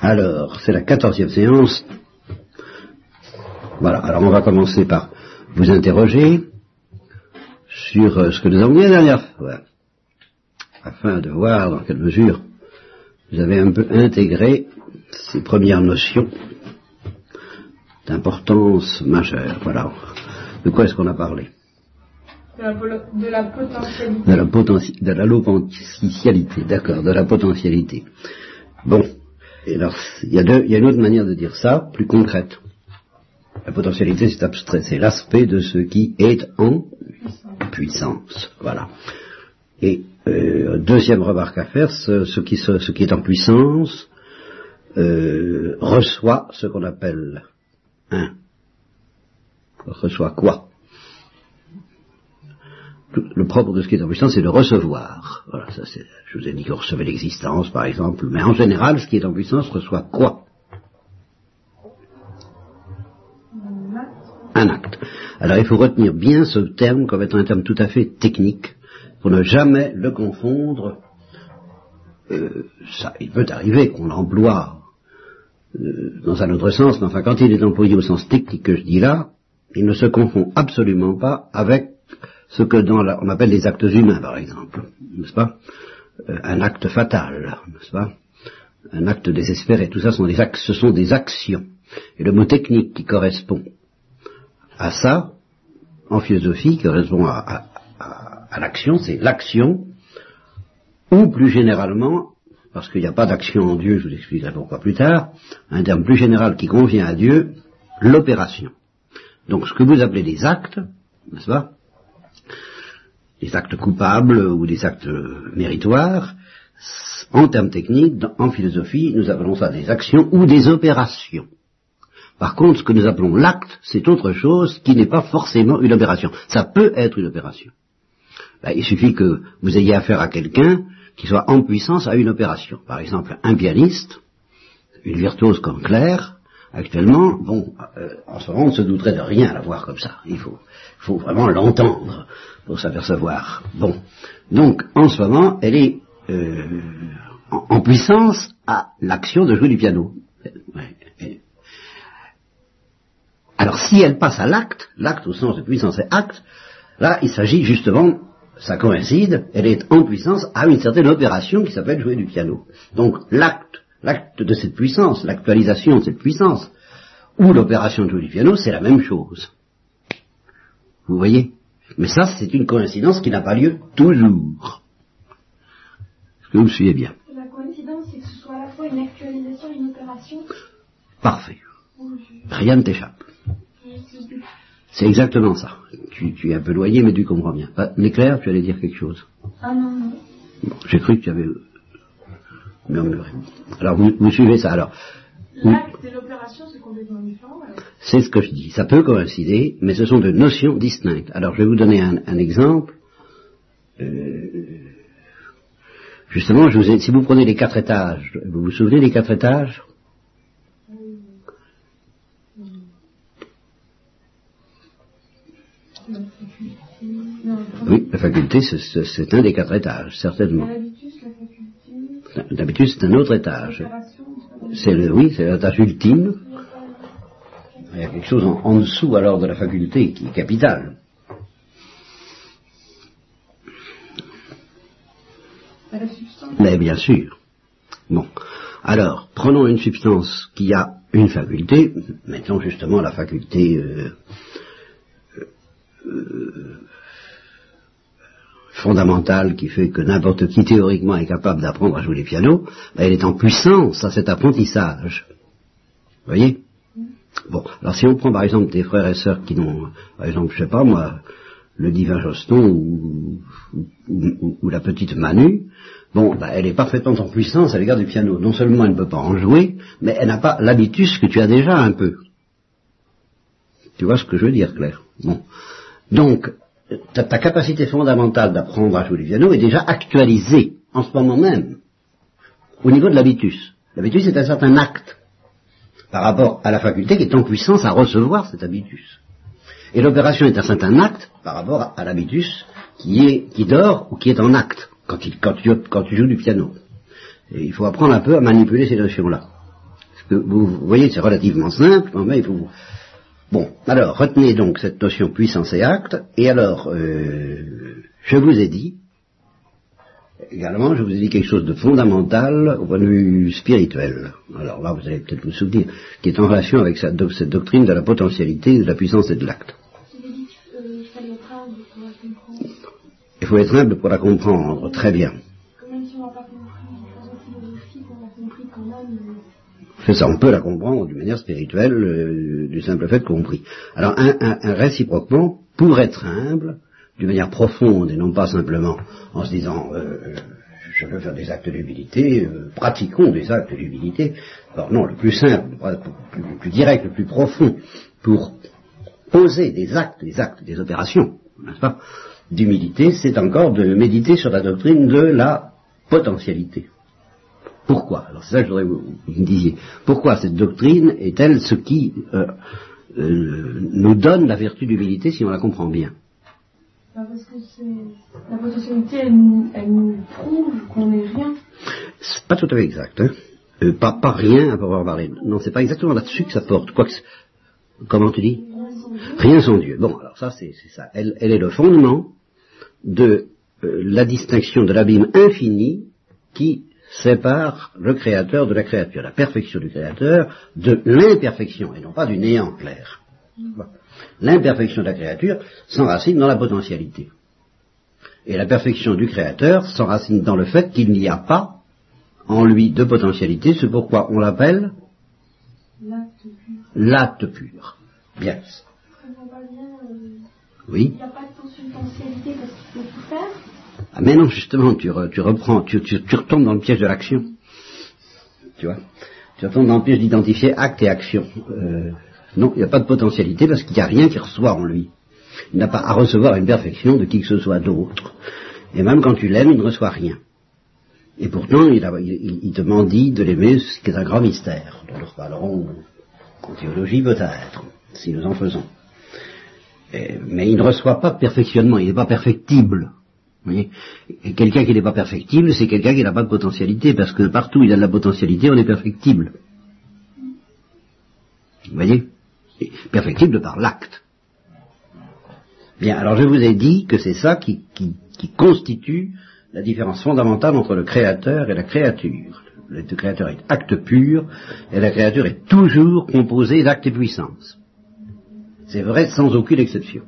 Alors, c'est la quatorzième séance. Voilà, alors on va commencer par vous interroger sur euh, ce que nous avons dit la dernière fois, afin de voir dans quelle mesure vous avez un peu intégré ces premières notions d'importance majeure. Voilà. De quoi est-ce qu'on a parlé De la, polo- de la potentialité. de la, poten- de la potentialité, d'accord, de la potentialité. Bon, et alors, il y, a deux- il y a une autre manière de dire ça, plus concrète. La potentialité, c'est abstrait, c'est l'aspect de ce qui est en puissance. Voilà. Et euh, deuxième remarque à faire, ce, ce qui, ce qui est en puissance euh, reçoit ce qu'on appelle un. Reçoit quoi? Le propre de ce qui est en puissance, c'est de recevoir. Voilà, ça c'est, je vous ai dit qu'on recevait l'existence, par exemple, mais en général, ce qui est en puissance reçoit quoi? Un acte. Alors il faut retenir bien ce terme comme étant un terme tout à fait technique, pour ne jamais le confondre. Euh, ça, il peut arriver qu'on l'emploie euh, dans un autre sens, mais enfin quand il est employé au sens technique que je dis là, il ne se confond absolument pas avec ce que dans la, on appelle les actes humains, par exemple, n'est-ce pas? Euh, Un acte fatal, n'est-ce pas? Un acte désespéré, tout ça sont des actes, ce sont des actions. Et le mot technique qui correspond à ça, en philosophie, qui correspond à, à- à- à l'action, c'est l'action, ou plus généralement, parce qu'il n'y a pas d'action en Dieu, je vous expliquerai pourquoi plus tard, un terme plus général qui convient à Dieu, l'opération. Donc ce que vous appelez des actes, n'est-ce pas? Des actes coupables ou des actes méritoires, en termes techniques, en philosophie, nous appelons ça des actions ou des opérations. Par contre, ce que nous appelons l'acte, c'est autre chose qui n'est pas forcément une opération. Ça peut être une opération. Ben, il suffit que vous ayez affaire à quelqu'un qui soit en puissance à une opération. Par exemple, un pianiste, une virtuose comme Claire, actuellement, bon, euh, en ce moment, on ne se douterait de rien à la voir comme ça. Il faut vraiment l'entendre pour s'apercevoir. Bon, donc, en ce moment, elle est euh, en, puissance à l'action de jouer du piano. Alors, si elle passe à l'acte, l'acte au sens de puissance et acte, là, il s'agit justement, ça coïncide, elle est en puissance à une certaine opération qui s'appelle jouer du piano. Donc, l'acte, l'acte de cette puissance, l'actualisation de cette puissance, ou l'opération de jouer du piano, c'est la même chose. Vous voyez? Mais ça, c'est une coïncidence qui n'a pas lieu toujours. Est-ce que vous me suivez bien La coïncidence, c'est que ce soit à la fois une actualisation et une opération. Parfait. Rien ne t'échappe. C'est exactement ça. Tu, tu es un peu loyer, mais tu comprends bien. Ah, L'éclair, tu allais dire quelque chose. Ah non, non. Bon, J'ai cru que tu avais murmuré. Alors, vous, vous suivez ça. Alors. L'acte et l'opération, c'est complètement différent. c'est ce que je dis. Ça peut coïncider, mais ce sont deux notions distinctes. Alors, je vais vous donner un, un exemple. Euh, justement, je vous ai- si vous prenez les quatre étages, vous vous souvenez des quatre étages? Oui, la faculté, c'est- un des quatre étages, certainement. D'habitude, c'est un autre étage. C'est le, oui, c'est la tâche ultime. Il y a quelque chose en, en dessous alors de la faculté qui est capitale. la substance. Mais bien sûr. Bon. Alors, prenons une substance qui a une faculté, mettons justement la faculté euh, euh, fondamentale qui fait que n'importe qui théoriquement est capable d'apprendre à jouer du piano, ben, elle est en puissance à cet apprentissage. Vous voyez? Bon, alors si on prend par exemple des frères et sœurs qui n'ont, par exemple, je sais pas moi, le divin Joston ou la petite Manu, bon, bah, elle est parfaitement en puissance à l'égard du piano. Non seulement elle ne peut pas en jouer, mais elle n'a pas l'habitus que tu as déjà un peu. Tu vois ce que je veux dire, Claire? Bon. Donc, ta, capacité fondamentale d'apprendre à jouer du piano est déjà actualisée en ce moment même au niveau de l'habitus. L'habitus est un certain acte par rapport à la faculté qui est en puissance à recevoir cet habitus. Et l'opération est un certain acte par rapport à, l'habitus qui qui dort ou qui est en acte quand, il- quand tu, quand tu joues du piano. Et il faut apprendre un peu à manipuler ces notions-là. Vous, vous voyez, c'est relativement simple, mais il faut... Bon, alors, retenez donc cette notion puissance et acte, et alors, euh, je vous ai dit, également, je vous ai dit quelque chose de fondamental au point de vue spirituel. Alors là, vous allez peut-être vous souvenir, qui est en relation avec cette, doc- cette doctrine de la potentialité, de la puissance et de l'acte. Comprendre. Il faut être humble pour la comprendre, très bien. Que même si on n'a pas compris de façon philosophique, on a compris quand même. euh, C'est ça, on peut la comprendre d'une manière spirituelle, euh, du simple fait compris. Alors, un, réciproquement, pour être humble, d'une manière profonde et non pas simplement en se disant euh, je veux faire des actes d'humilité, euh, pratiquons des actes d'humilité. Alors non, le plus simple, le plus, le plus direct, le plus profond, pour poser des actes, des actes, des opérations, n'est-ce pas, d'humilité, c'est encore de méditer sur la doctrine de la potentialité. Pourquoi? Alors c'est ça que je voudrais que vous, vous me disiez. Pourquoi cette doctrine est-elle ce qui euh, euh, nous donne la vertu d'humilité si on la comprend bien? Bah, parce que la potentialité, elle, nous- elle nous prouve qu'on n'est rien. C'est pas tout à fait exact. Hein Euh, pas, pas rien à pouvoir parler. Non, c'est pas exactement là-dessus que ça porte. Comment tu dis? Rien sans Dieu. Bon, alors ça, c'est c'est ça. Elle, elle est le fondement de euh, la distinction de l'abîme infini qui sépare le créateur de la créature, la perfection du créateur de l'imperfection, et non pas du néant clair. L'imperfection de la créature s'enracine dans la potentialité. Et la perfection du créateur s'enracine dans le fait qu'il n'y a pas en lui de potentialité, c'est pourquoi on l'appelle L'acte pur. Bien. Euh, Oui. Il n'y a pas de substantialité parce qu'il faut tout faire. Ah, mais non, justement, tu, re- tu reprends, tu, retombes dans le piège de l'action. Tu vois? Tu retombes dans le piège d'identifier acte et action. Euh, non, il n'y a pas de potentialité parce qu'il n'y a rien qui reçoit en lui. Il n'a pas à recevoir une perfection de qui que ce soit d'autre. Et même quand tu l'aimes, il ne reçoit rien. Et pourtant, il, te mendie de l'aimer, ce qui est un grand mystère, nous reparlerons en théologie peut-être, si nous en faisons. Mais il ne reçoit pas perfectionnement, il n'est pas perfectible. Voyez quelqu'un qui n'est pas perfectible, c'est quelqu'un qui n'a pas de potentialité, parce que partout où il a de la potentialité, on est perfectible. Vous voyez? Perfectible par l'acte. Bien, alors je vous ai dit que c'est ça qui, qui- constitue la différence fondamentale entre le créateur et la créature. Le créateur est acte pur, et la créature est toujours composée d'actes et puissance. C'est vrai sans aucune exception.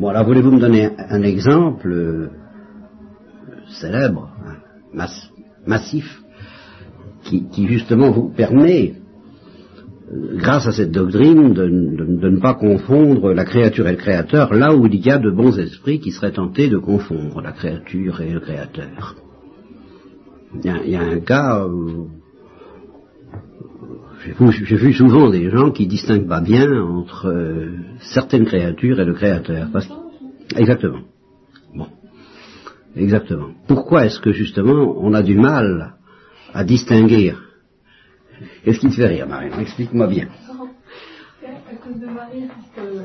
Bon, alors voulez-vous me donner un, exemple euh, célèbre, hein, mass- massif, qui, qui justement vous permet, euh, grâce à cette doctrine, de, de- de ne pas confondre la créature et le créateur, là où il y a de bons esprits qui seraient tentés de confondre la créature et le créateur. Il y a, il y a un cas, j'ai vu, souvent des gens qui distinguent pas bien entre euh, certaines créatures et le créateur. Parce- Exactement. Bon. Exactement. Pourquoi est-ce que justement on a du mal à distinguer Qu'est-ce qui te fait rire, Marie? Explique-moi bien. À cause de Marie, parce que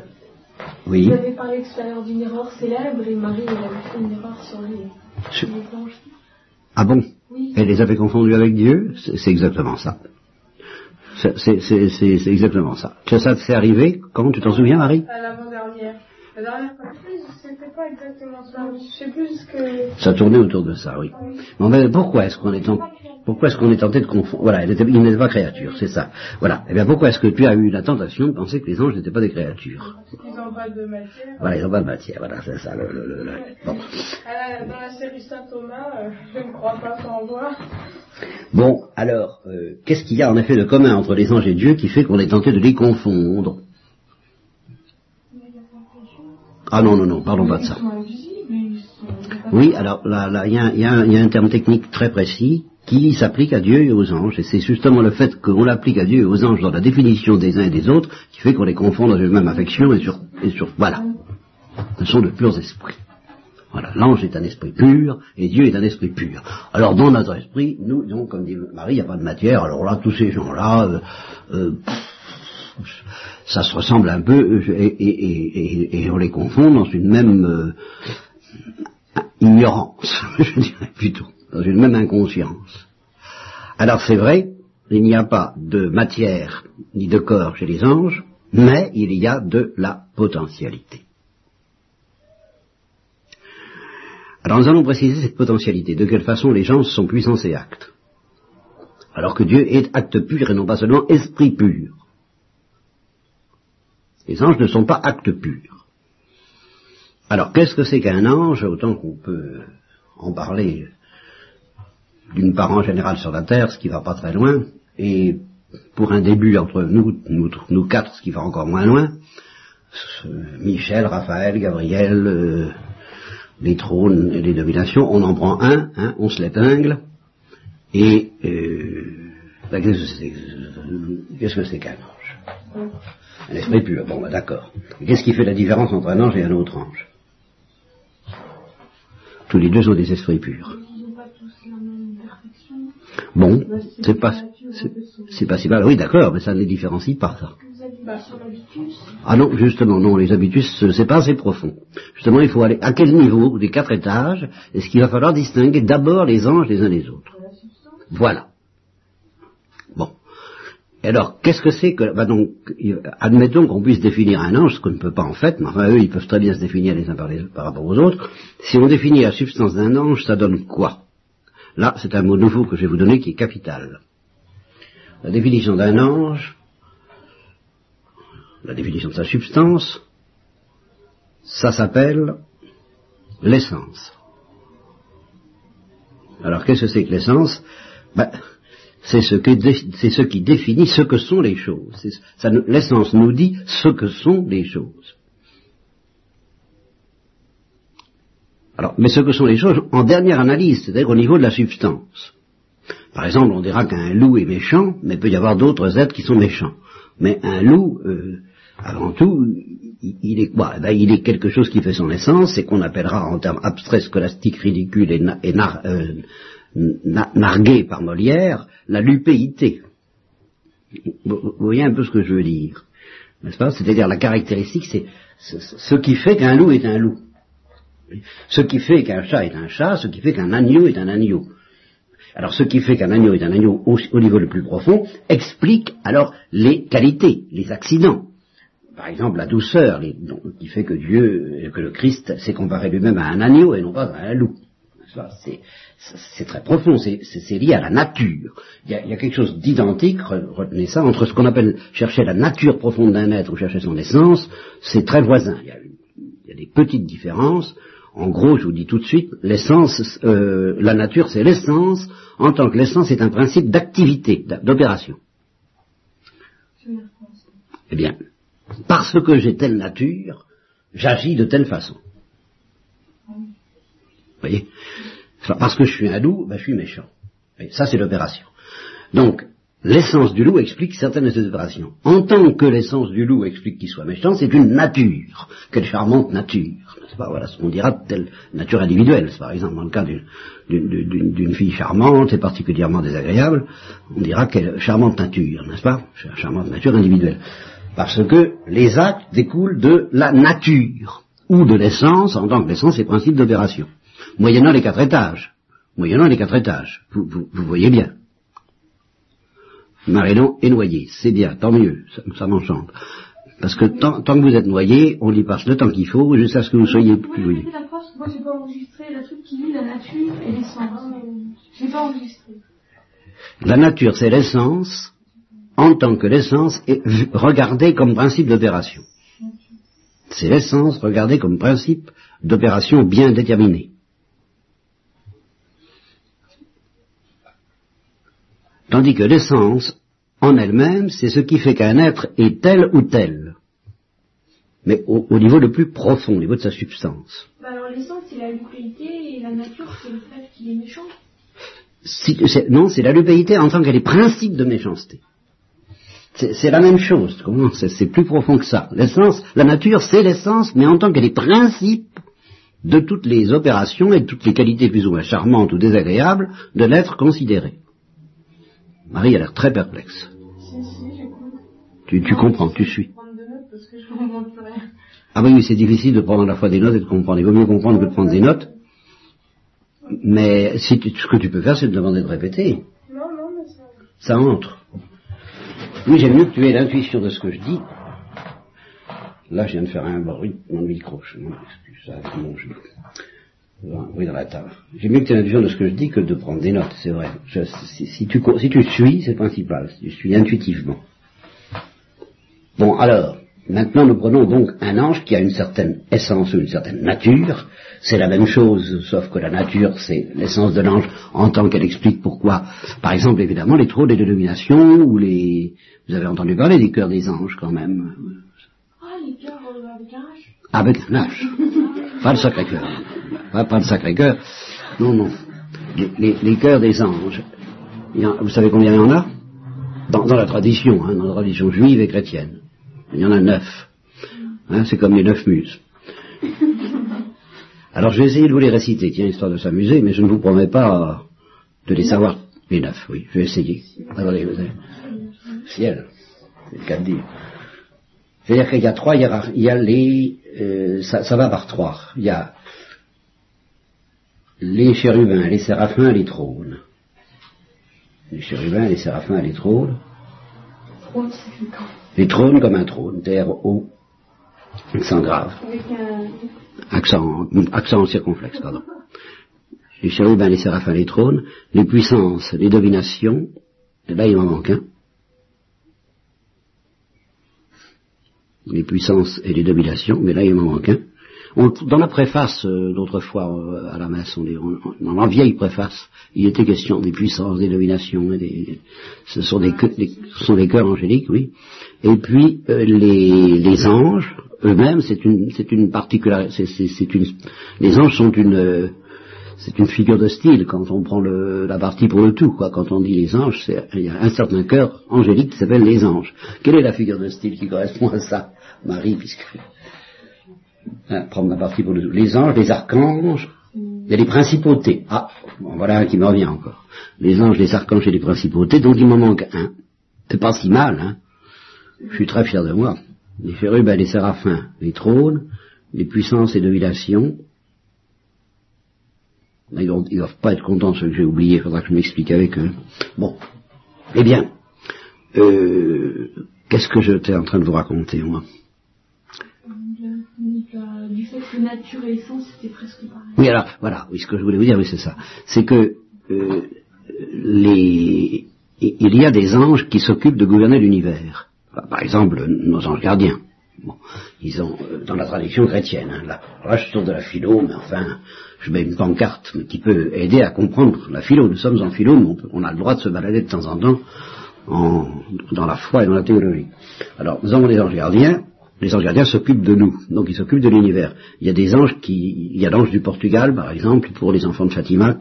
Oui. vous avez parlé tout à l'heure d'une erreur célèbre et Marie, elle avait fait une erreur sur les, Sur- les anges. Ah bon? Oui. Elle les avait confondus avec Dieu? C'est exactement ça. C'est exactement ça. Ça, ça t'est arrivé quand Tu t'en souviens, Marie? À l'avant-dernière. La dernière fois, c'était pas exactement ça. Je sais plus ce que. Ça tournait autour de ça, oui. Bon, mais pourquoi est-ce qu'on est en- pourquoi est-ce qu'on est tenté de confondre Voilà, il n'était pas créature, c'est ça. Voilà. Eh bien, pourquoi est-ce que tu as eu la tentation de penser que les anges n'étaient pas des créatures Ils ont pas de matière. Voilà, ils n'ont pas de matière. Voilà, c'est ça. Le, le- le- le- Bon. La- dans la série Saint Thomas, euh, je ne crois pas qu'on voit. Bon, alors, euh, qu'est-ce qu'il y a en effet de commun entre les anges et Dieu qui fait qu'on est tenté de les confondre? Ah non, non, non, parlons pas de ça. Oui, alors là, il y il y il y a un terme technique très précis qui s'applique à Dieu et aux anges. Et c'est justement le fait qu'on l'applique à Dieu et aux anges dans la définition des uns et des autres qui fait qu'on les confond dans une même affection et sur, et sur voilà. Ce sont de purs esprits. Voilà, l'ange est un esprit pur et Dieu est un esprit pur. Alors dans notre esprit, nous, donc, comme dit Marie, il n'y a pas de matière. Alors là, tous ces gens-là, euh, euh, ça se ressemble un peu et- et on les confond dans une même euh, ignorance, je dirais plutôt, dans une même inconscience. Alors c'est vrai il n'y a pas de matière ni de corps chez les anges, mais il y a de la potentialité. Alors nous allons préciser cette potentialité, de quelle façon les gens sont puissants et actes. Alors que Dieu est acte pur et non pas seulement esprit pur. Les anges ne sont pas actes purs. Alors qu'est-ce que c'est qu'un ange Autant qu'on peut en parler d'une part en général sur la terre, ce qui va pas très loin, et pour un début entre nous, nous, quatre, ce qui va encore moins loin, Michel, Raphaël, Gabriel, euh, les trônes et les dominations, on en prend un, hein, on se l'étingle, et euh, ben, qu'est-ce que c'est qu'un ange? Un esprit pur, bon ben, d'accord. Qu'est-ce qui fait la différence entre un ange et un autre ange? Tous les deux sont des esprits purs. Bon, c'est pas, c'est pas si mal. Oui, d'accord, mais ça ne les différencie pas, ça. Ah non, justement, non, les habitus, c'est pas assez profond. Justement, il faut aller à quel niveau des quatre étages est-ce qu'il va falloir distinguer d'abord les anges les uns des autres? Voilà. Bon. Et alors, qu'est-ce que c'est que... Bah donc, admettons qu'on puisse définir un ange, ce qu'on ne peut pas en fait, mais enfin, eux, ils peuvent très bien se définir les uns par, les, par rapport aux autres. Si on définit la substance d'un ange, ça donne quoi? Là, c'est un mot nouveau que je vais vous donner qui est capital. La définition d'un ange, la définition de sa substance, ça s'appelle l'essence. Alors qu'est-ce que c'est que l'essence? Ben, C'est ce, ce, qui définit ce que sont les choses. L'essence nous dit ce que sont les choses. Alors, mais ce que sont les choses en dernière analyse, c'est-à-dire au niveau de la substance. Par exemple, on dira qu'un loup est méchant, mais il peut y avoir d'autres êtres qui sont méchants. Mais un loup, euh, avant tout, il est quoi eh ben, Il est quelque chose qui fait son essence, et qu'on appellera en termes abstraits, scolastiques, ridicules et, euh, nargués par Molière, la lupéité. Vous voyez un peu ce que je veux dire, n'est-ce pas? C'est-à-dire la caractéristique, c'est ce qui fait qu'un loup est un loup. Ce qui fait qu'un chat est un chat, ce qui fait qu'un agneau est un agneau. Alors ce qui fait qu'un agneau est un agneau au, niveau le plus profond explique alors les qualités, les accidents. Par exemple la douceur, qui fait que Dieu, que le Christ s'est comparé lui-même à un agneau et non pas à un loup. C'est très profond, c'est lié à la nature. Il y, a, quelque chose d'identique, retenez ça, entre ce qu'on appelle chercher la nature profonde d'un être ou chercher son essence, c'est très voisin. il y a des petites différences, en gros, je vous dis tout de suite, l'essence, euh, la nature, c'est l'essence, en tant que l'essence est un principe d'activité, d'opération. Eh bien, parce que j'ai telle nature, j'agis de telle façon. Vous voyez? Parce que je suis un loup, ben, je suis méchant. ça, c'est l'opération. Donc, l'essence du loup explique certaines de ces opérations. En tant que l'essence du loup explique qu'il soit méchant, c'est une nature. Quelle charmante nature. Pas, voilà ce qu'on dira de telle nature individuelle. Par exemple, dans le cas d'une fille charmante et particulièrement désagréable, on dira quelle charmante nature, n'est-ce pas? Charmante nature individuelle. Parce que les actes découlent de la nature, ou de l'essence, en tant que l'essence et principe d'opération. Moyennant les quatre étages. Moyennant les quatre étages. vous voyez bien. Marilon est noyé, c'est bien, tant mieux, ça, m'enchante. Parce que tant, que vous êtes noyé, on y passe le temps qu'il faut jusqu'à ce que vous soyez plus noyé. Moi, j'ai pas enregistré le truc qui dit la nature et l'essence. J'ai pas enregistré. La nature, c'est l'essence, en tant que l'essence est regardée comme principe d'opération. C'est l'essence regardée comme principe d'opération bien déterminé. Tandis que l'essence, en elle-même, c'est ce qui fait qu'un être est tel ou tel. Mais au, niveau le plus profond, au niveau de sa substance. Bah alors l'essence, c'est la lupéité et la nature, c'est le fait qu'il est méchant. non, c'est la lupéité en tant qu'elle est principe de méchanceté. C'est la même chose. C'est plus profond que ça. L'essence, la nature, c'est l'essence, mais en tant qu'elle est principe de toutes les opérations et de toutes les qualités plus ou moins charmantes ou désagréables de l'être considéré. Marie a l'air très perplexe. Tu, tu comprends, tu suis. Ah oui, c'est difficile de prendre à la fois des notes et de comprendre. Il vaut mieux comprendre que de prendre des notes. Mais si ce que tu peux faire, c'est de demander de répéter. Non, non, mais Ça entre. Oui, j'aime mieux que tu aies l'intuition de ce que je dis. Là, je viens de faire un bruit mon micro. Je m'en excuse. Ça, bon, je... Bruit dans la table. J'aime mieux que tu aies l'intuition de ce que je dis que de prendre des notes, c'est vrai. Je, si, si, tu, si tu suis, c'est principal. Si tu suis intuitivement. Bon, alors, Maintenant, nous prenons donc un ange qui a une certaine essence ou une certaine nature. C'est la même chose, sauf que la nature, c'est l'essence de l'ange en tant qu'elle explique pourquoi. Par exemple, évidemment, les trônes de domination ou les... Vous avez entendu parler des cœurs des anges quand même. Ah, les cœurs avec un H Avec un H. pas le Sacré-Cœur. Pas, pas le Sacré-Cœur. Non, non. Les, cœurs des anges. Vous savez combien il y en a? Dans, la tradition, hein, dans la tradition juive et chrétienne. Il y en a neuf. Hein, c'est comme les neuf muses. Alors je vais essayer de vous les réciter, tiens, histoire de s'amuser, mais je ne vous promets pas de les savoir. Les neuf, oui, je vais essayer. Ciel, c'est le cas de dire. C'est-à-dire qu'il y a trois, a, il y a les, euh, ça, ça, va par trois. Il y a les chérubins, les séraphins, les trônes. Les chérubins, les séraphins, les trônes. Les trônes comme un trône, terre haut, accent grave. Accent, accent circonflexe, pardon. Les chérubins, les séraphins, les trônes, les puissances, les dominations, et là il m'en manque un. Les puissances et les dominations, mais là il m'en manque un. Dans la préface euh, d'autrefois euh, à la messe, on, on, dans la vieille préface, il était question des puissances, des dominations, et des, ce sont des, des, ce sont des cœurs angéliques, oui. Et puis euh, les, les anges eux-mêmes, c'est une, c'est une particularité, c'est une, les anges sont une, c'est une figure de style quand on prend le, la partie pour le tout, quoi. Quand on dit les anges, il y a un certain cœur angélique qui s'appelle les anges. Quelle est la figure de style qui correspond à ça, Marie, puisque hein, prendre la partie pour le tout. Les anges, les archanges, il y a les principautés. Ah, bon, voilà un qui me revient encore. Les anges, les archanges et les principautés, donc il m'en manque un. C'est pas si mal, hein. Je suis très fier de moi. Les chérubins, les séraphins, les trônes, les puissances et dominations. Ils ne doivent pas être contents de ce que j'ai oublié, il faudra que je m'explique avec eux. Bon. Eh bien, euh, qu'est-ce que j'étais en train de vous raconter, moi? Du fait que nature et essence c'était presque pareil. Oui, alors, voilà, oui, ce que je voulais vous dire, oui, c'est ça. C'est que euh, il y a des anges qui s'occupent de gouverner l'univers. Par exemple, nos anges gardiens. Ils ont, euh, dans la tradition chrétienne, là, là, je sors de la philo, mais enfin, je mets une pancarte qui peut aider à comprendre la philo. Nous sommes en philo, mais on, a le droit de se balader de temps en temps dans la foi et dans la théologie. Alors, nous avons des anges gardiens, les anges gardiens s'occupent de nous, donc ils s'occupent de l'univers. Il y a des anges qui, il y a l'ange du Portugal, par exemple, pour les enfants de Fatima,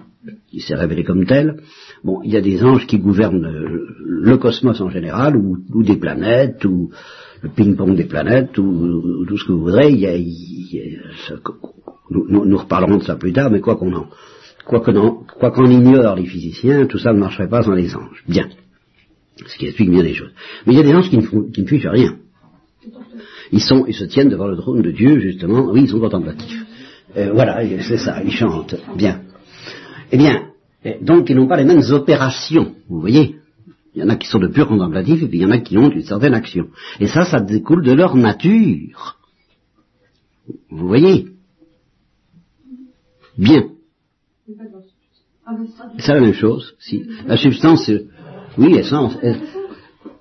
qui s'est révélé comme tel. Bon, il y a des anges qui gouvernent le cosmos en général, ou, des planètes, ou le ping-pong des planètes, ou, ou, tout ce que vous voudrez. Nous, reparlerons de ça plus tard, mais quoi qu'on en, quoi qu'on ignore les physiciens, tout ça ne marcherait pas sans les anges. Bien. Ce qui explique bien les choses. Mais il y a des anges qui ne, font, qui ne fichent rien. Ils sont, ils se tiennent devant le trône de Dieu, justement. Oui, ils sont contemplatifs. Euh, voilà, c'est ça, ils chantent. Bien. Eh bien, donc ils n'ont pas les mêmes opérations, vous voyez. Il y en a qui sont de purs contemplatifs et puis il y en a qui ont une certaine action. Et ça, ça découle de leur nature. Vous voyez Bien. C'est la même chose. Si. La substance, oui, essence.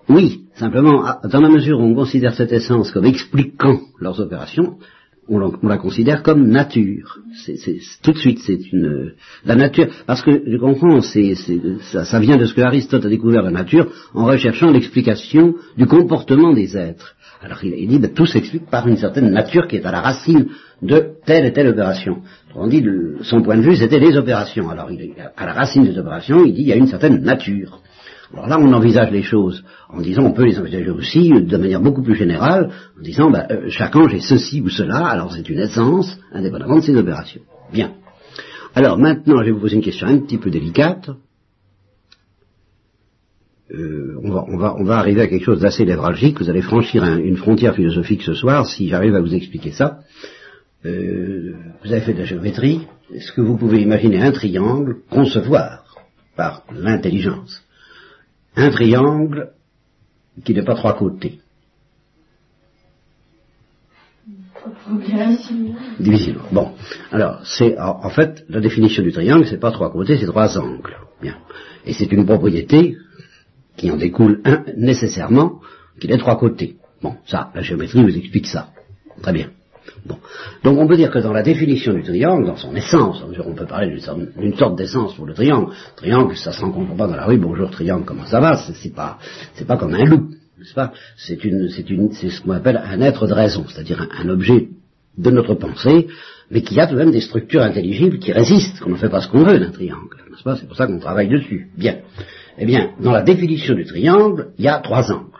Oui, simplement, dans la mesure où on considère cette essence comme expliquant leurs opérations, on, la considère comme nature. Tout de suite, c'est une la nature. Parce que je comprends, ça, vient de ce que Aristote a découvert la nature en recherchant l'explication du comportement des êtres. Alors il, il dit, ben, tout s'explique par une certaine nature qui est à la racine de telle et telle opération. On dit, le, son point de vue, c'était les opérations. Alors il, à la racine des opérations, il dit, il y a une certaine nature. Alors là, on envisage les choses en disant, on peut les envisager aussi de manière beaucoup plus générale, en disant, euh, chaque ange est ceci ou cela, alors c'est une essence, indépendamment de ses opérations. Bien. Alors maintenant, je vais vous poser une question un petit peu délicate. Euh, on, va, arriver à quelque chose d'assez névralgique. Vous allez franchir un, une frontière philosophique ce soir, si j'arrive à vous expliquer ça. Euh, vous avez fait de la géométrie. Est-ce que vous pouvez imaginer un triangle concevoir par l'intelligence un triangle qui n'est pas trois côtés. Difficile. Bon. Alors, c'est, en fait, la définition du triangle, c'est pas trois côtés, c'est trois angles. Bien. Et c'est une propriété qui en découle nécessairement, qu'il ait trois côtés. Bon, ça, la géométrie vous explique ça. Très bien. Bon. Donc on peut dire que dans la définition du triangle, dans son essence, on peut parler d'une sorte d'essence pour le triangle. Triangle, ça se rencontre pas dans la rue, bonjour triangle, comment ça va? C'est pas, pas comme un loup, n'est-ce pas? C'est ce qu'on appelle un être de raison, c'est-à-dire un, un, objet de notre pensée, mais qui a tout de même des structures intelligibles qui résistent, qu'on ne fait pas ce qu'on veut d'un triangle, n'est-ce pas? C'est pour ça qu'on travaille dessus. Bien. Eh bien, dans la définition du triangle, il y a trois angles.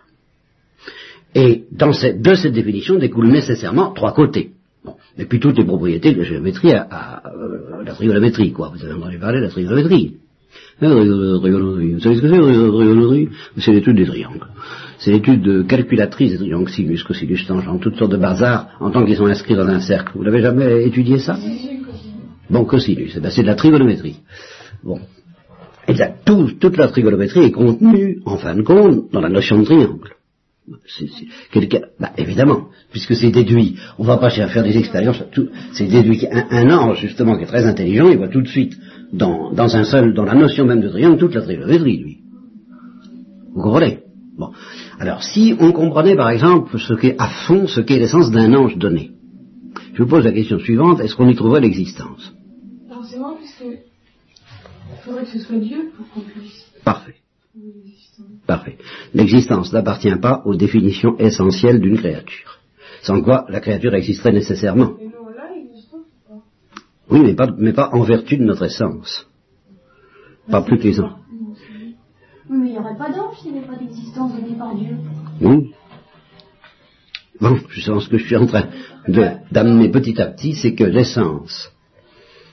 Et dans cette, de cette définition découlent nécessairement trois côtés. Bon. Et puis toutes les propriétés de la géométrie à, à, euh, la trigonométrie, quoi. Vous avez entendu parler de la trigonométrie. Vous savez ce que c'est la trigonométrie? C'est l'étude des triangles. C'est l'étude calculatrice des triangles, sinus, cosinus, tangent, toutes sortes de bazar, en tant qu'ils sont inscrits dans un cercle. Vous l'avez jamais étudié ça? Bon, cosinus, ben, c'est de la trigonométrie. Bon. Exact. Tout, toute la trigonométrie est contenue, en fin de compte, dans la notion de triangle. Quelqu'un, bah, évidemment, puisque c'est déduit, on va pas faire des expériences, c'est déduit un, un, ange justement qui est très intelligent, il voit tout de suite dans, dans un seul, dans la notion même de triangle, toute la trigonométrie, lui. Vous comprenez? Bon. Alors, si on comprenait par exemple ce qu'est à fond, ce qu'est l'essence d'un ange donné, je vous pose la question suivante, est-ce qu'on y trouverait l'existence? Forcément, puisque il faudrait que ce soit Dieu pour qu'on puisse. Parfait. Parfait. L'existence n'appartient pas aux définitions essentielles d'une créature. Sans quoi la créature existerait nécessairement. Oui, mais pas, mais pas en vertu de notre essence. Pas plus que les anges. Oui, mais il n'y aurait pas d'ange s'il n'y avait pas d'existence donnée par Dieu. Oui. Bon, justement, ce que je suis en train d'amener petit à petit, c'est que l'essence,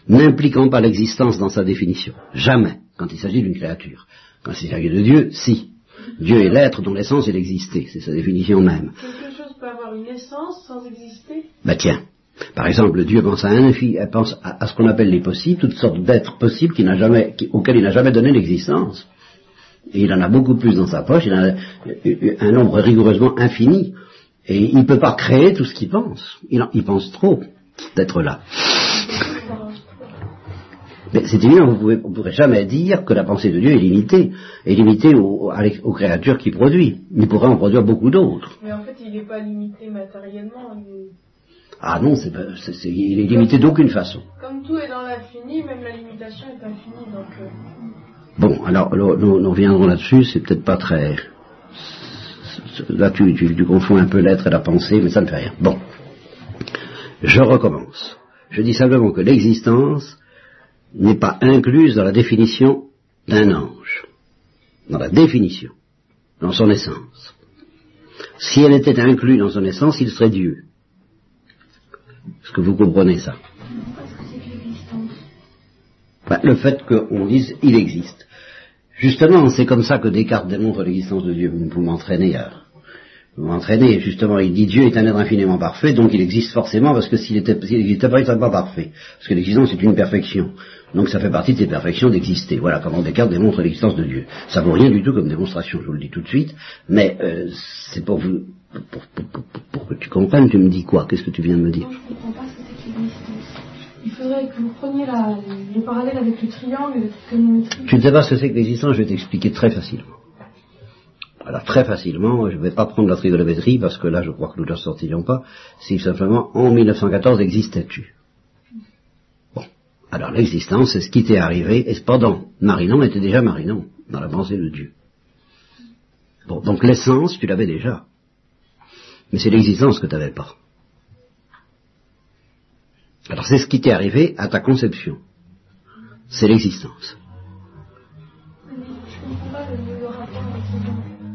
n'impliquant pas l'existence dans sa définition, jamais, quand il s'agit d'une créature, quand il s'agit de Dieu, si. Dieu est l'être dont l'essence est l'exister, c'est sa définition même. Quelque chose peut avoir une essence sans exister? Bah tiens, par exemple, Dieu pense à un pense à, à ce qu'on appelle les possibles, toutes sortes d'êtres possibles qui jamais, qui, auxquels il n'a jamais donné l'existence. Et il en a beaucoup plus dans sa poche, il en a un nombre rigoureusement infini. Et il ne peut pas créer tout ce qu'il pense. Il, en, il pense trop d'être là. Mais c'est évident, vous ne pourrez jamais dire que la pensée de Dieu est limitée, est limitée aux, aux créatures qu'il produit. Il pourrait en produire beaucoup d'autres. Mais en fait, il n'est pas limité matériellement. Il... Ah non, il est limité d'aucune façon. Comme tout est dans l'infini, même la limitation est infinie. Donc, euh... Bon, alors nous, nous reviendrons là-dessus, c'est peut-être pas très... Là, tu, tu, tu confonds un peu l'être et la pensée, mais ça ne fait rien. Bon, je recommence. Je dis simplement que l'existence n'est pas incluse dans la définition d'un ange. Dans la définition, dans son essence. Si elle était inclue dans son essence, il serait Dieu. Est-ce que vous comprenez ça? Ben, Le fait qu'on dise il existe. Justement, c'est comme ça que Descartes démontre l'existence de Dieu. Vous m'entraînez à, vous m'entraînez, justement, il dit Dieu est un être infiniment parfait, donc il existe forcément, parce que s'il n'existait pas, il ne serait pas parfait. Parce que l'existence est une perfection. Donc ça fait partie de ces perfections d'exister. Voilà comment Descartes démontre l'existence de Dieu. Ça vaut rien du tout comme démonstration, je vous le dis tout de suite, mais euh, c'est pour vous, pour, pour, pour, pour, que tu comprennes, tu me dis quoi? Qu'est-ce que tu viens de me dire? Je comprends pas ce que c'est que l'existence. il faudrait que vous preniez la, le parallèle avec le triangle et la trigonométrie. Tu ne sais pas ce que c'est que l'existence, je vais t'expliquer très facilement. Alors très facilement, je ne vais pas prendre la trigonométrie parce que là je crois que nous ne sortirions pas, si simplement en 1914 existais-tu? Alors l'existence c'est ce qui t'est arrivé, et cependant, Marinon était déjà Marinon, dans la pensée de Dieu. Bon, donc l'essence, tu l'avais déjà. Mais c'est l'existence que tu n'avais pas. Alors c'est ce qui t'est arrivé à ta conception. C'est l'existence.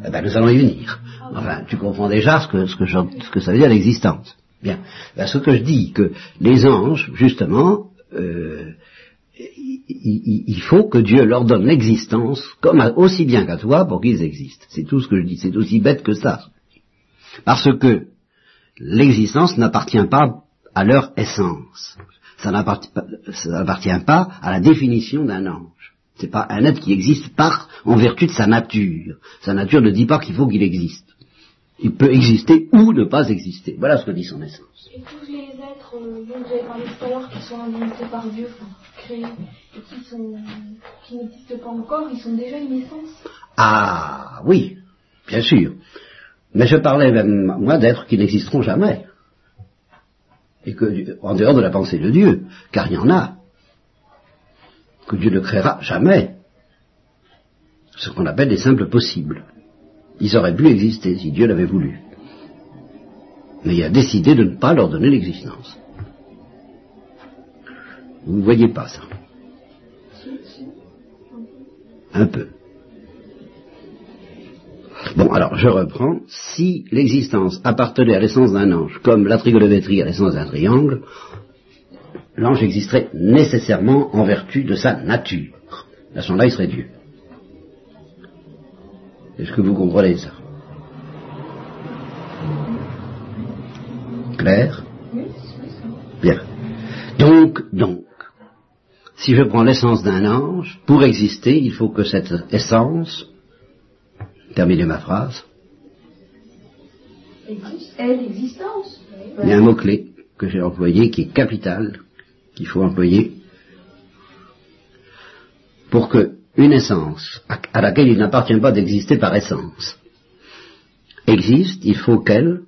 Eh ben, nous allons y venir. Enfin, tu comprends déjà ce que, ce que, je- ce que ça veut dire l'existence. Bien. Ben, ce que je dis, que les anges, justement, euh, il, faut que Dieu leur donne l'existence, comme à- aussi bien qu'à toi, pour qu'ils existent. C'est tout ce que je dis. C'est aussi bête que ça. Parce que l'existence n'appartient pas à leur essence. Ça n'appartient pas, à la définition d'un ange. C'est pas un être qui existe par, en vertu de sa nature. Sa nature ne dit pas qu'il faut qu'il existe. Il peut exister ou ne pas exister. Voilà ce que dit son essence. Sont inventés par Dieu, qui pas encore, ils sont déjà une essence. Ah oui, bien sûr. Mais je parlais même, moi, d'êtres qui n'existeront jamais. Et que, en dehors de la pensée de Dieu, car il y en a, que Dieu ne créera jamais. Ce qu'on appelle des simples possibles. Ils auraient pu exister si Dieu l'avait voulu. Mais il a décidé de ne pas leur donner l'existence. Vous ne voyez pas ça Un peu. Bon, alors je reprends. Si l'existence appartenait à l'essence d'un ange, comme la trigonométrie à l'essence d'un triangle, l'ange existerait nécessairement en vertu de sa nature. À ce moment-là, il serait Dieu. Est-ce que vous comprenez ça? Clair? Bien. Donc, donc, si je prends l'essence d'un ange, pour exister, il faut que cette essence, terminez ma phrase, l'existence. il y a un mot-clé que j'ai employé qui est capital, qu'il faut employer pour que une essence à, à laquelle il n'appartient pas d'exister par essence existe, il faut qu'elle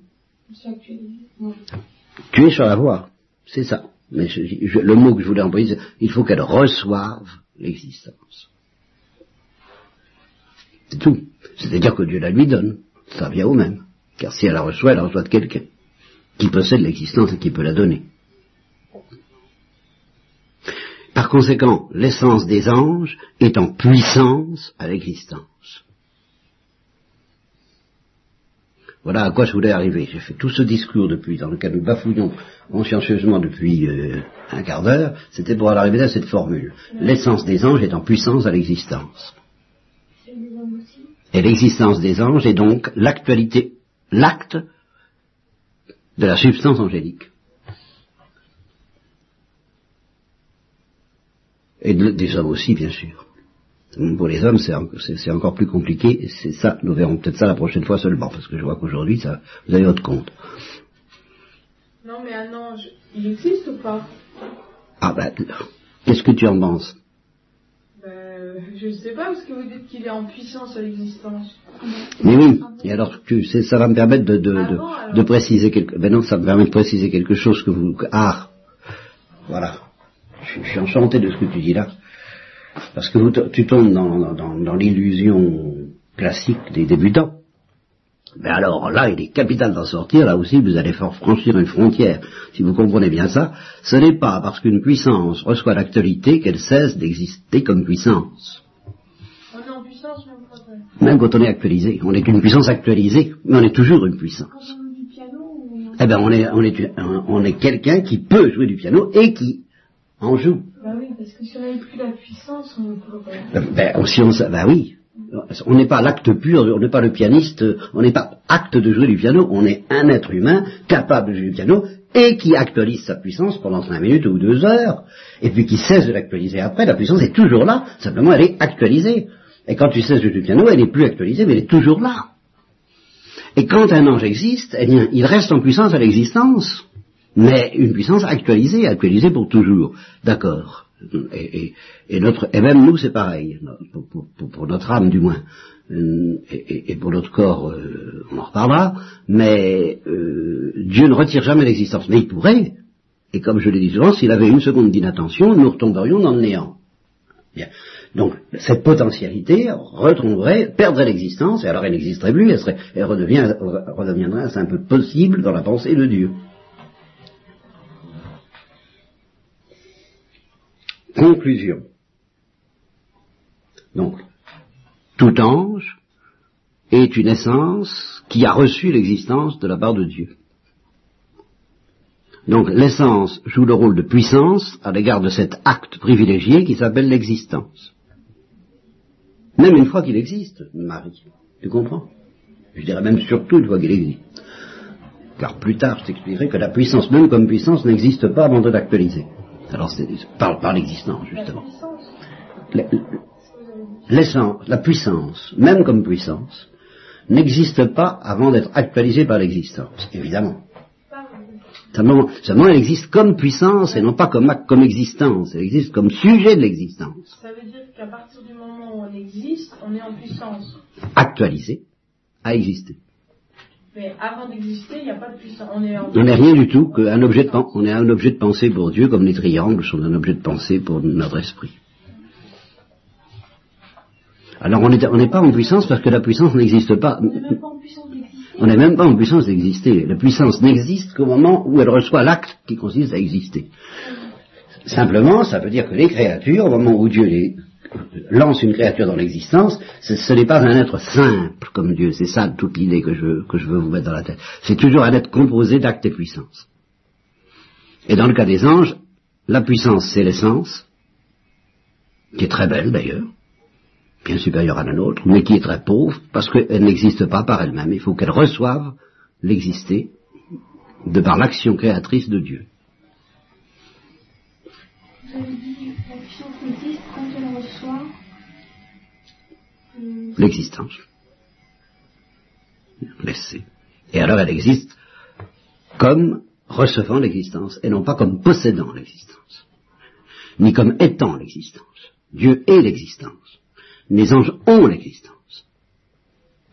tu es sur la voie, c'est ça. Mais le mot que je voulais employer, c'est il faut qu'elle reçoive l'existence. C'est tout. C'est-à-dire que Dieu la lui donne. Ça vient au même. Car si elle la reçoit, elle la reçoit de quelqu'un qui possède l'existence et qui peut la donner. Par conséquent, l'essence des anges est en puissance à l'existence. Voilà à quoi je voulais arriver. J'ai fait tout ce discours depuis, dans lequel nous bafouillons consciencieusement depuis euh, un quart d'heure, c'était pour arriver à cette formule. L'essence des anges est en puissance à l'existence. Et l'existence des anges est donc l'actualité, l'acte de la substance angélique. Et de- des hommes aussi, bien sûr. Pour les hommes, c'est en- c'est- c'est encore plus compliqué. C'est ça, nous verrons peut-être ça la prochaine fois seulement, parce que je vois qu'aujourd'hui, ça, vous avez votre compte. Non, mais un ange, il existe ou pas? Ah ben, qu'est-ce que tu en penses? Ben, je sais pas, parce que vous dites qu'il est en puissance à l'existence. Mais oui, et alors tu sais, ça va me permettre de, de, Ah de- bon, alors? de préciser quelque ben non, ça me permet de préciser quelque chose que vous. Ah voilà. Je, je suis enchanté de ce que tu dis là. Parce que vous, tu tombes dans, dans, dans l'illusion classique des débutants. Mais alors là, il est capital d'en sortir, là aussi vous allez faire franchir une frontière. Si vous comprenez bien ça, ce n'est pas parce qu'une puissance reçoit l'actualité qu'elle cesse d'exister comme puissance. On est en puissance, même quand on est actualisé. On est une puissance actualisée, mais on est toujours une puissance. Quand on joue du piano, ou... Eh ben, on est, on est, on est quelqu'un qui peut jouer du piano et qui en joue. Bah oui, parce que si on n'avait plus la puissance, on ne pourrait pas. Euh, Ben, si on, ben oui. On n'est pas l'acte pur, on n'est pas le pianiste, on n'est pas acte de jouer du piano, on est un être humain capable de jouer du piano et qui actualise sa puissance pendant cinq minutes ou deux heures, et puis qui cesse de l'actualiser après, la puissance est toujours là, simplement elle est actualisée. Et quand tu cesses de jouer du piano, elle n'est plus actualisée, mais elle est toujours là. Et quand un ange existe, eh bien, il reste en puissance à l'existence, mais une puissance actualisée, actualisée pour toujours. D'accord. Et, notre, et même nous, c'est pareil, pour, notre âme du moins, Euh, et, pour notre corps, euh, on en reparlera, mais euh, Dieu ne retire jamais l'existence. Mais il pourrait, et comme je l'ai dit souvent, s'il avait une seconde d'inattention, nous retomberions dans le néant. Bien. Donc, cette potentialité retomberait, perdrait l'existence, et alors elle n'existerait plus, elle, serait, elle redeviendrait un simple possible dans la pensée de Dieu. Conclusion. Donc, tout ange est une essence qui a reçu l'existence de la part de Dieu. Donc l'essence joue le rôle de puissance à l'égard de cet acte privilégié qui s'appelle l'existence. Même une fois qu'il existe, Marie. Tu comprends? Je dirais même surtout une fois qu'il existe. Car plus tard, je t'expliquerai que la puissance, même comme puissance, n'existe pas avant de l'actualiser. Alors c'est par, par l'existence, justement. l'essence, la puissance, même comme puissance, n'existe pas avant d'être actualisée par l'existence, évidemment. Seulement, seulement, elle existe comme puissance et non pas comme acte, comme existence. Elle existe comme sujet de l'existence. Ça veut dire qu'à partir du moment où on existe, on est en puissance. Actualisée à exister. Mais avant d'exister, il n'y a pas de puissance. On est, en... On n'est rien du tout qu'un objet de on est un objet de pensée pour Dieu, comme les triangles sont un objet de pensée pour notre esprit. Alors on n'est on pas en puissance parce que la puissance n'existe pas. On n'est même pas en puissance d'exister. On n'est même pas en puissance d'exister. La puissance n'existe qu'au moment où elle reçoit l'acte qui consiste à exister. Simplement, ça veut dire que les créatures, au moment où Dieu les lance une créature dans l'existence, ce, n'est pas un être simple comme Dieu. C'est ça toute l'idée que je, veux- vous mettre dans la tête. C'est toujours un être composé d'actes et puissances. Et dans le cas des anges, la puissance, c'est l'essence, qui est très belle d'ailleurs, bien supérieure à la nôtre, mais qui est très pauvre, parce qu'elle n'existe pas par elle-même. Il faut qu'elle reçoive l'exister de par l'action créatrice de Dieu. L'existence. Laissez. Et alors elle existe comme recevant l'existence, et non pas comme possédant l'existence, ni comme étant l'existence. Dieu est l'existence. Les anges ont l'existence,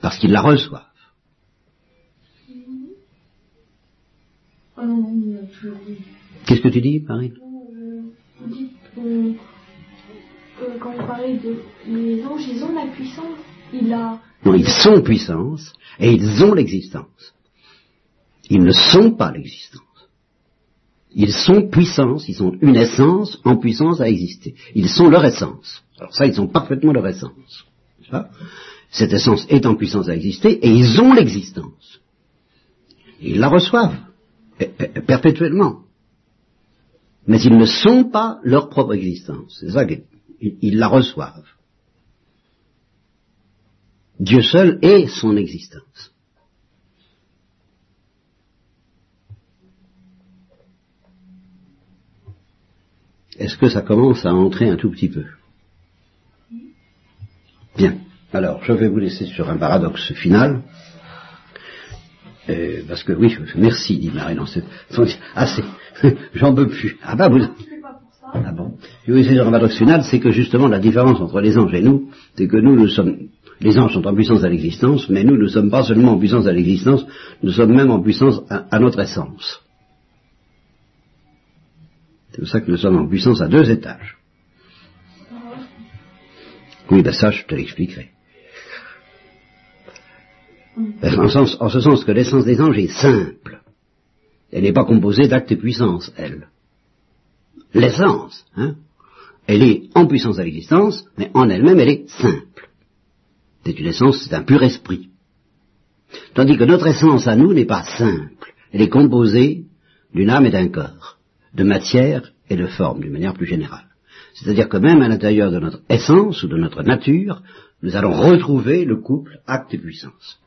parce qu'ils la reçoivent. Je- Qu'est-ce que tu dis, Marie Euh, quand vous parlez de les anges, ils ont la puissance. Non, ils sont puissance, et ils ont l'existence. Ils ne sont pas l'existence. Ils sont puissance, ils sont une essence en puissance à exister. Ils sont leur essence. Alors ça, ils sont parfaitement leur essence. Cette essence est en puissance à exister, et ils ont l'existence. Ils la reçoivent, eh, eh, perpétuellement. Mais ils ne sont pas leur propre existence. C'est ça qu'ils ils la reçoivent. Dieu seul est son existence. Est-ce que ça commence à entrer un tout petit peu? Bien. Alors, je vais vous laisser sur un paradoxe final. Euh, parce que oui, merci, dit Marie. Non, c'est assez. J'en peux plus. Ah bah vous. Ah bon de un paradoxe final, c'est que justement la différence entre les anges et nous, c'est que nous, nous sommes, les anges sont en puissance à l'existence, mais nous ne sommes pas seulement en puissance à l'existence, nous sommes même en puissance à, notre essence. C'est pour ça que nous sommes en puissance à deux étages. Oui, ben ça, je te l'expliquerai. En, sens- en ce sens que l'essence des anges est simple. Elle n'est pas composée d'actes et puissance, elle l'essence, hein, elle est en puissance à l'existence, mais en elle-même, elle est simple. C'est une essence, c'est un pur esprit. Tandis que notre essence à nous n'est pas simple. Elle est composée d'une âme et d'un corps, de matière et de forme, d'une manière plus générale. C'est-à-dire que même à l'intérieur de notre essence ou de notre nature, nous allons retrouver le couple acte et puissance.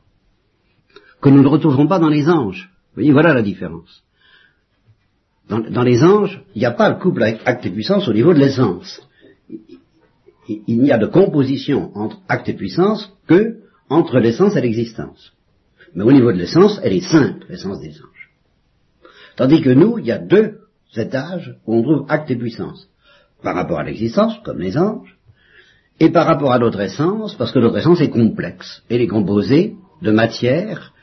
Que nous ne retrouverons pas dans les anges. Vous voyez, voilà la différence. Dans, les anges, il n'y a pas le couple avec acte et puissance au niveau de l'essence. Il, il n'y a de composition entre acte et puissance que entre l'essence et l'existence. Mais au niveau de l'essence, elle est simple, l'essence des anges. Tandis que nous, il y a deux étages où on trouve acte et puissance. Par rapport à l'existence, comme les anges, et par rapport à notre essence, parce que notre essence est complexe. Elle est composée de matière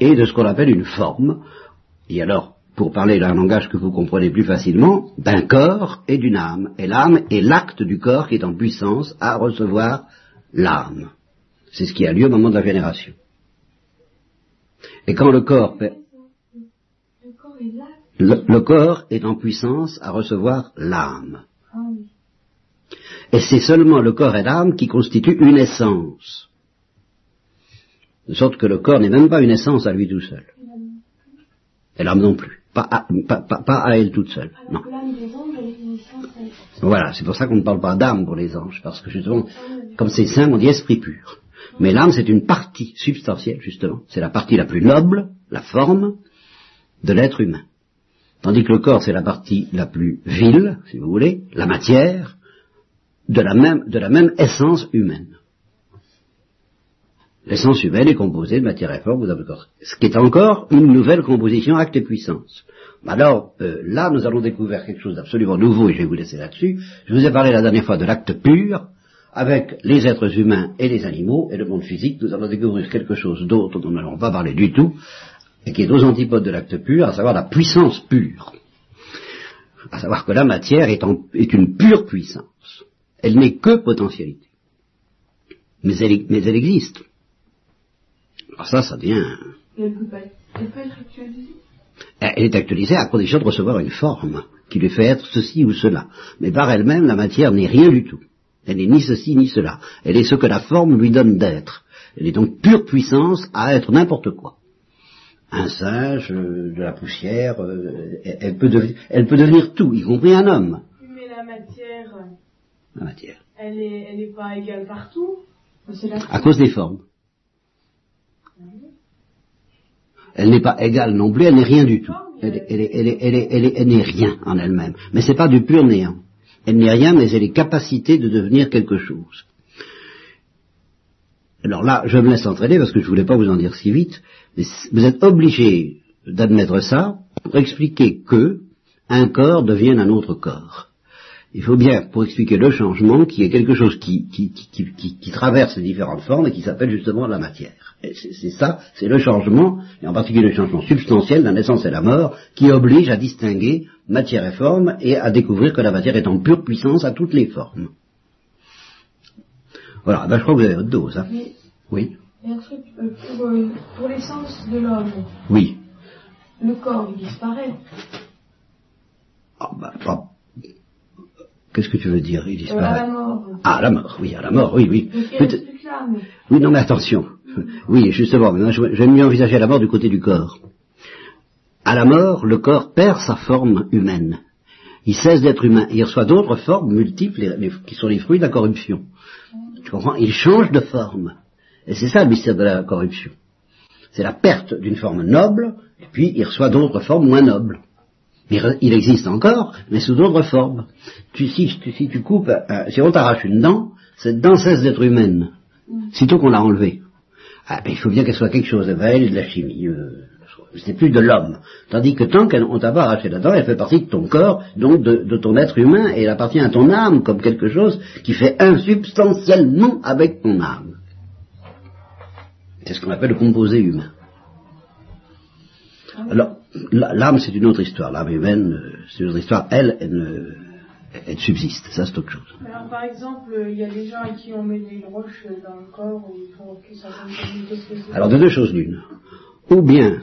et de ce qu'on appelle une forme. Et alors, pour parler d'un langage que vous comprenez plus facilement, d'un corps et d'une âme. Et l'âme est l'acte du corps qui est en puissance à recevoir l'âme. C'est ce qui a lieu au moment de la génération. Et quand le corps, Le corps est là. le, corps est en puissance à recevoir l'âme. Ah. Et c'est seulement le corps et l'âme qui constituent une essence. De sorte que le corps n'est même pas une essence à lui tout seul. Et l'âme non plus. Pas à, pas, pas- pas à elle toute seule. Non. Alors des anges, Voilà, c'est pour ça qu'on ne parle pas d'âme pour les anges, parce que justement, comme c'est saint, on dit esprit pur. Mais l'âme, c'est une partie substantielle, justement. C'est la partie la plus noble, la forme, de l'être humain. Tandis que le corps, c'est la partie la plus vile, si vous voulez, la matière, de la même, de la même essence humaine. L'essence humaine est composée de matière et forme, ce qui est encore une nouvelle composition acte et puissance. Alors, euh, là, nous allons découvrir quelque chose d'absolument nouveau, et je vais vous laisser là-dessus. Je vous ai parlé la dernière fois de l'acte pur, avec les êtres humains et les animaux, et le monde physique, nous allons découvrir quelque chose d'autre dont nous n'allons pas parler du tout, et qui est aux antipodes de l'acte pur, à savoir la puissance pure. À savoir que la matière est, une pure puissance. Elle n'est que potentialité. Mais elle existe. Alors ça, ça devient... elle peut, elle peut être actualisée? Elle est actualisée à condition de recevoir une forme qui lui fait être ceci ou cela. Mais par elle-même, la matière n'est rien du tout. Elle n'est ni ceci ni cela. Elle est ce que la forme lui donne d'être. Elle est donc pure puissance à être n'importe quoi. Un singe, euh, de la poussière, euh, elle, peut elle, peut devenir tout, y compris un homme. Mais la matière, la matière. elle n'est elle est pas égale partout? À cause des formes. Elle n'est pas égale non plus, elle n'est rien du tout. Elle, elle n'est rien en elle-même. Mais c'est pas du pur néant. Elle n'est rien, mais elle est capacité de devenir quelque chose. Alors là, je me laisse entraîner parce que je ne voulais pas vous en dire si vite, mais vous êtes obligé d'admettre ça pour expliquer que un corps devienne un autre corps. Il faut bien, pour expliquer le changement, qu'il y ait quelque chose qui, traverse les différentes formes et qui s'appelle justement la matière. C'est ça, c'est le changement, et en particulier le changement substantiel, la naissance et la mort, qui oblige à distinguer matière et forme, et à découvrir que la matière est en pure puissance à toutes les formes. Voilà, ben, je crois que vous avez votre dose. Hein. oui. Et un truc, euh, pour, euh, pour l'essence de l'homme. Oui. Le corps, il disparaît. Ah, ben, Qu'est-ce que tu veux dire Il euh, disparaît. à la mort. Ah, à la mort, oui, à la mort, oui, oui. Mais... Oui, non, mais attention. Oui, justement, maintenant, j'aime mieux envisager la mort du côté du corps. À la mort, le corps perd sa forme humaine. Il cesse d'être humain. Il reçoit d'autres formes multiples qui sont les fruits de la corruption. Tu comprends? Il change de forme. Et c'est ça le mystère de la corruption. C'est la perte d'une forme noble, et puis il reçoit d'autres formes moins nobles. Il existe encore, mais sous d'autres formes. Si, tu coupes, si on t'arrache une dent, cette dent cesse d'être humaine, sitôt qu'on l'a enlevée. Ah, il faut bien qu'elle soit quelque chose, elle est de la chimie. Euh, c'est plus de l'homme. Tandis que tant qu'on t'a pas arraché la dent, elle fait partie de ton corps, donc de, de, ton être humain, et elle appartient à ton âme comme quelque chose qui fait insubstantiellement avec ton âme. C'est ce qu'on appelle le composé humain. Alors, l'âme, c'est une autre histoire. L'âme humaine, euh, c'est une autre histoire. Elle, elle, subsiste. Ça, c'est autre chose. Alors, par exemple, il y a des gens à qui on met des roches dans le corps ou pour que ça Alors, de deux choses l'une. Ou bien,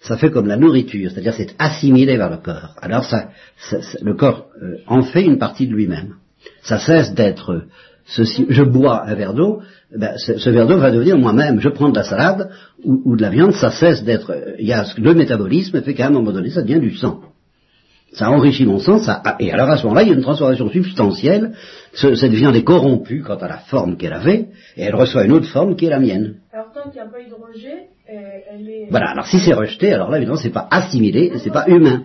ça fait comme la nourriture, c'est-à-dire c'est assimilé vers le corps. Alors, ça, le corps euh, en fait une partie de lui-même. Ça cesse d'être ceci, je bois un verre d'eau, ben, ce, verre d'eau va devenir moi-même. Je prends de la salade ou, de la viande, ça cesse d'être. Il y a le métabolisme fait qu'à un moment donné, ça devient du sang. Ça enrichit mon sang, ça, et alors à ce moment-là, il y a une transformation substantielle. cette viande est corrompue quant à la forme qu'elle avait, et elle reçoit une autre forme qui est la mienne. Alors tant qu'il n'y a pas eu de rejet, elle est. Voilà. Alors si c'est rejeté, alors là évidemment c'est pas assimilé, c'est pas humain.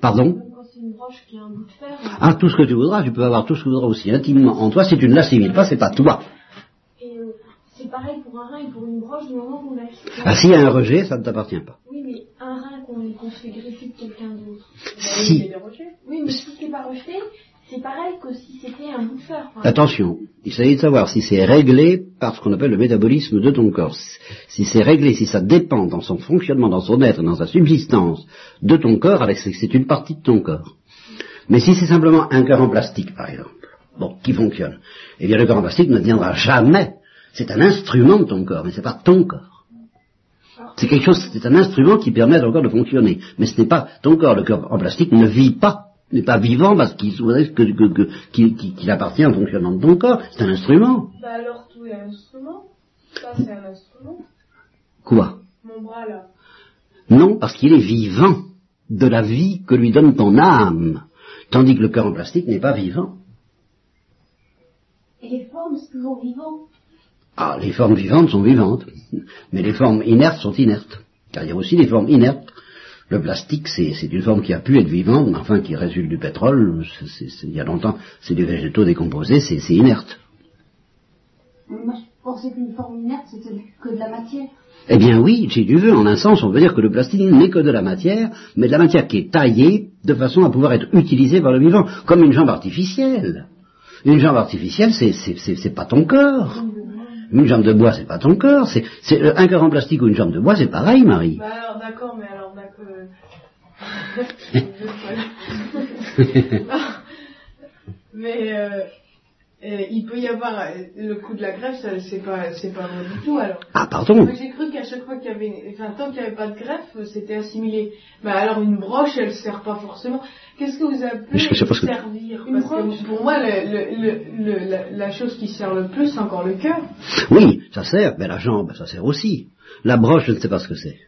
Pardon ah, tout ce que tu voudras, tu peux avoir tout ce que tu voudras aussi intimement en toi, si tu ne l'assimiles pas, c'est pas toi. Pareil pour un rein et pour une broche du moment où on l'a Ah, s'il y a un rejet, ça ne t'appartient pas. Oui, mais un rein qu'on se fait greffer de quelqu'un d'autre. Si. Oui, mais si c'est pas rejeté, c'est pareil que si c'était un bout de fer. Attention, il s'agit de savoir si c'est réglé par ce qu'on appelle le métabolisme de ton corps. Si c'est réglé, si ça dépend dans son fonctionnement, dans son être, dans sa subsistance de ton corps, c'est une partie de ton corps. Mais si c'est simplement un cœur en plastique, par exemple, bon, qui fonctionne, eh bien le cœur en plastique ne viendra jamais. C'est un instrument de ton corps, mais c'est pas ton corps. C'est quelque chose, c'est un instrument qui permet à ton corps de fonctionner. Mais ce n'est pas ton corps, le cœur en plastique ne vit pas, n'est pas vivant parce qu'il qu'il appartient au fonctionnement de ton corps. C'est un instrument. Bah alors tout est un instrument. Ça c'est un instrument. Quoi? Mon bras là. Non, parce qu'il est vivant de la vie que lui donne ton âme tandis que le cœur en plastique n'est pas vivant. Et les formes sont toujours vivantes Ah, les formes vivantes sont vivantes, mais les formes inertes sont inertes. Car il y a aussi des formes inertes. Le plastique, c'est une forme qui a pu être vivante, mais enfin qui résulte du pétrole. il y a longtemps, c'est des végétaux décomposés, c'est inerte. Moi, je pensais qu'une forme inerte, c'était que de la matière. Eh bien oui, si tu veux, en un sens, on peut dire que le plastique n'est que de la matière, mais de la matière qui est taillée de façon à pouvoir être utilisée par le vivant, comme une jambe artificielle. Une jambe artificielle, c'est pas ton corps. Une jambe de bois, c'est pas ton corps. C'est c'est- un cœur en plastique ou une jambe de bois, c'est pareil, Marie. Bah alors d'accord, mais alors d'accord. euh, mais euh, euh, il peut y avoir euh, le coup de la greffe, ça, c'est pas c'est pas vrai du tout alors. Ah, pardon. J'ai cru qu'à chaque fois qu'il y avait, enfin tant qu'il n'y avait pas de greffe, euh, c'était assimilé. Mais alors une broche, elle sert pas forcément. Qu'est-ce que vous appelez Mais je sais pas ce que- servir? Une Parce que broche. pour moi, le, le, le, le- la, la chose qui sert le plus, c'est encore le cœur. Oui, ça sert, mais la jambe, ça sert aussi. La broche, je ne sais pas ce que c'est.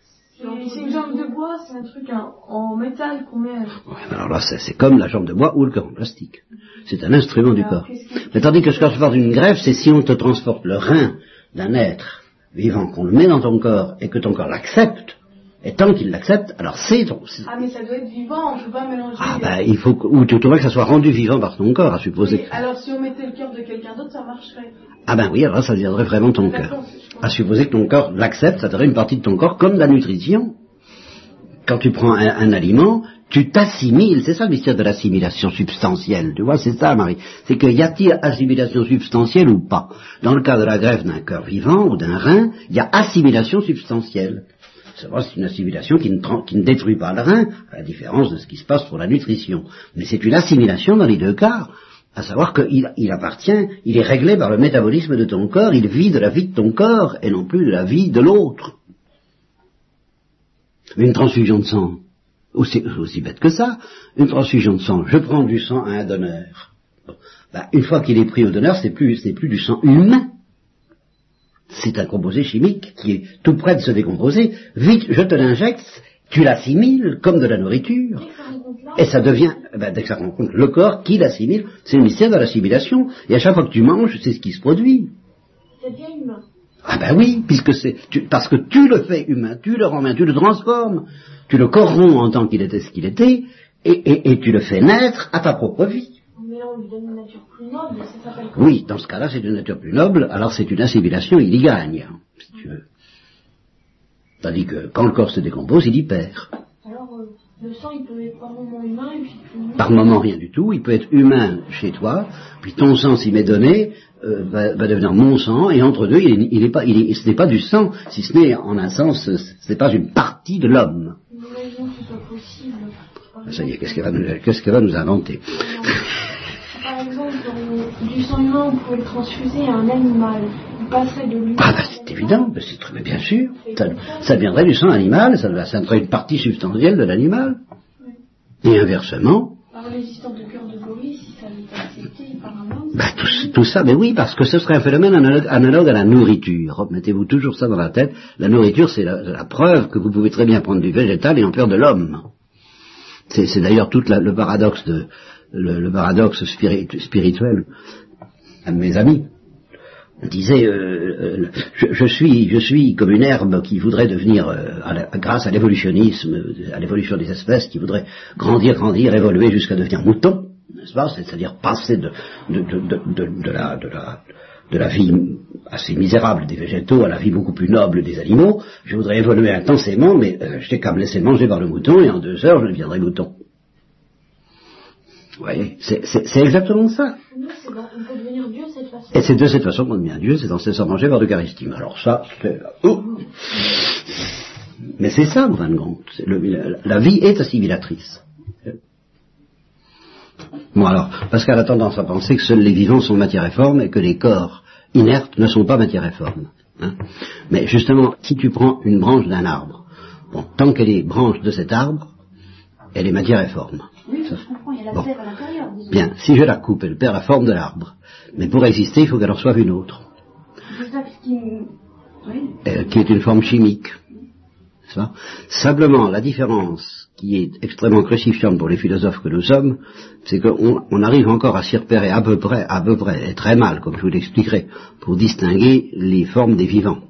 C'est une jambe de bois, c'est un truc en, en métal qu'on met. Ouais, mais alors là, c'est c'est comme la jambe de bois ou le cœur en plastique. C'est un instrument du corps. Mais tandis que ce qu'on se porte une greffe, c'est si on te transporte le rein d'un être vivant, qu'on le met dans ton corps et que ton corps l'accepte, et tant qu'il l'accepte, alors c'est ton... Ah mais ça doit être vivant, on peut pas mélanger. Ah ben, il faut que, ou tu trouverais que ça soit rendu vivant par ton corps, à supposer. Oui, alors si on mettait le cœur de quelqu'un d'autre, ça marcherait. Ah ben oui, alors ça deviendrait vraiment ton cœur. Je. À supposer que ton corps l'accepte, ça serait une partie de ton corps comme la nutrition. Quand tu prends un, un aliment, tu t'assimiles. C'est ça le mystère de l'assimilation substantielle. Tu vois, c'est ça, Marie. C'est que y a-t-il assimilation substantielle ou pas Dans le cas de la greffe d'un cœur vivant ou d'un rein, il y a assimilation substantielle. C'est une assimilation qui ne, détruit pas le rein, à la différence de ce qui se passe pour la nutrition. Mais c'est une assimilation dans les deux cas, à savoir qu'il il appartient, il est réglé par le métabolisme de ton corps, il vit de la vie de ton corps et non plus de la vie de l'autre. Une transfusion de sang, aussi, aussi bête que ça, une transfusion de sang, je prends du sang à un donneur. Bon, ben, une fois qu'il est pris au donneur, c'est plus, c'est plus du sang humain. C'est un composé chimique qui est tout près de se décomposer. Vite, je te l'injecte, tu l'assimiles comme de la nourriture. Et ça devient, ben, dès que ça rencontre le corps qui l'assimile, c'est le mystère de l'assimilation. Et à chaque fois que tu manges, c'est ce qui se produit. ça devient humain. Ah ben oui, puisque c'est tu- parce que tu le fais humain, tu le rends humain, tu le transformes, tu le corromps en tant qu'il était ce qu'il était, et, et- et tu le fais naître à ta propre vie. Mais là, on lui donne une nature plus noble, ça s'appelle comment Oui, dans ce cas-là, c'est une nature plus noble, alors c'est une assimilation, il y gagne, si tu veux. Tandis que quand le corps se décompose, il y perd. Euh, le sang, il peut être par moment humain et puis. Par moment, rien du tout, il peut être humain chez toi, puis ton sang, s'il m'est donné, euh, va, va devenir mon sang, et entre deux, il il est pas, il est- ce n'est pas du sang, si ce n'est, en un sens, ce n'est pas une partie de l'homme. Ça y est, qu'est-ce qu'elle va, nous- qu'est-ce qu'elle va nous inventer par exemple, du sang humain, on pouvait le transfuser à un animal, il passerait de l'humain. Ah ben c'est évident, ben, c'est très mais bien sûr. Ça, ça viendrait du sang animal, ça, ça serait une partie substantielle de l'animal. Et inversement, Par l'existence de cœur de gorille, si ça accepté ben, tout, tout ça, mais oui, parce que ce serait un phénomène analogue, analogue à la nourriture. Mettez-vous toujours ça dans la tête. La nourriture, c'est la, la preuve que vous pouvez très bien prendre du végétal et en faire de l'homme. C'est, d'ailleurs tout la- le paradoxe de le, le paradoxe spiri- spirituel. Mes amis disait euh, euh, je, suis je suis comme une herbe qui voudrait devenir euh, grâce à l'évolutionnisme à l'évolution des espèces qui voudrait grandir grandir évoluer jusqu'à devenir mouton n'est-ce pas? C'est-à-dire passer de de, de, de, la de la de la vie assez misérable des végétaux à la vie beaucoup plus noble des animaux, je voudrais évoluer intensément, mais euh, je n'ai qu'à me laisser manger par le mouton et en deux heures je deviendrai mouton. Voyez, c'est exactement ça. Nous, c'est dans- on peut devenir Dieu de cette façon. Et c'est de cette façon qu'on devient Dieu, c'est en se manger par l'Eucharistie. Alors ça, c'est... oh. Mais c'est ça, en fin de compte. C'est le- la, la vie est assimilatrice. Bon alors, Pascal a tendance à penser que seuls les vivants sont matière et forme et que les corps inertes ne sont pas matière et forme. hein. Mais justement, si tu prends une branche d'un arbre, bon, tant qu'elle est branche de cet arbre, elle est matière et forme. Oui, je comprends, il y a la Bon. sève à l'intérieur. disons. Bien, si je la coupe, elle perd la forme de l'arbre. Mais pour exister, il faut qu'elle en reçoive une autre. C'est ça qui. Oui. euh, qui est une forme chimique. Simplement, la différence qui est extrêmement crucifiante pour les philosophes que nous sommes, c'est qu'on on arrive encore à s'y repérer à peu près, à peu près, et très mal, comme je vous l'expliquerai, pour distinguer les formes des vivants.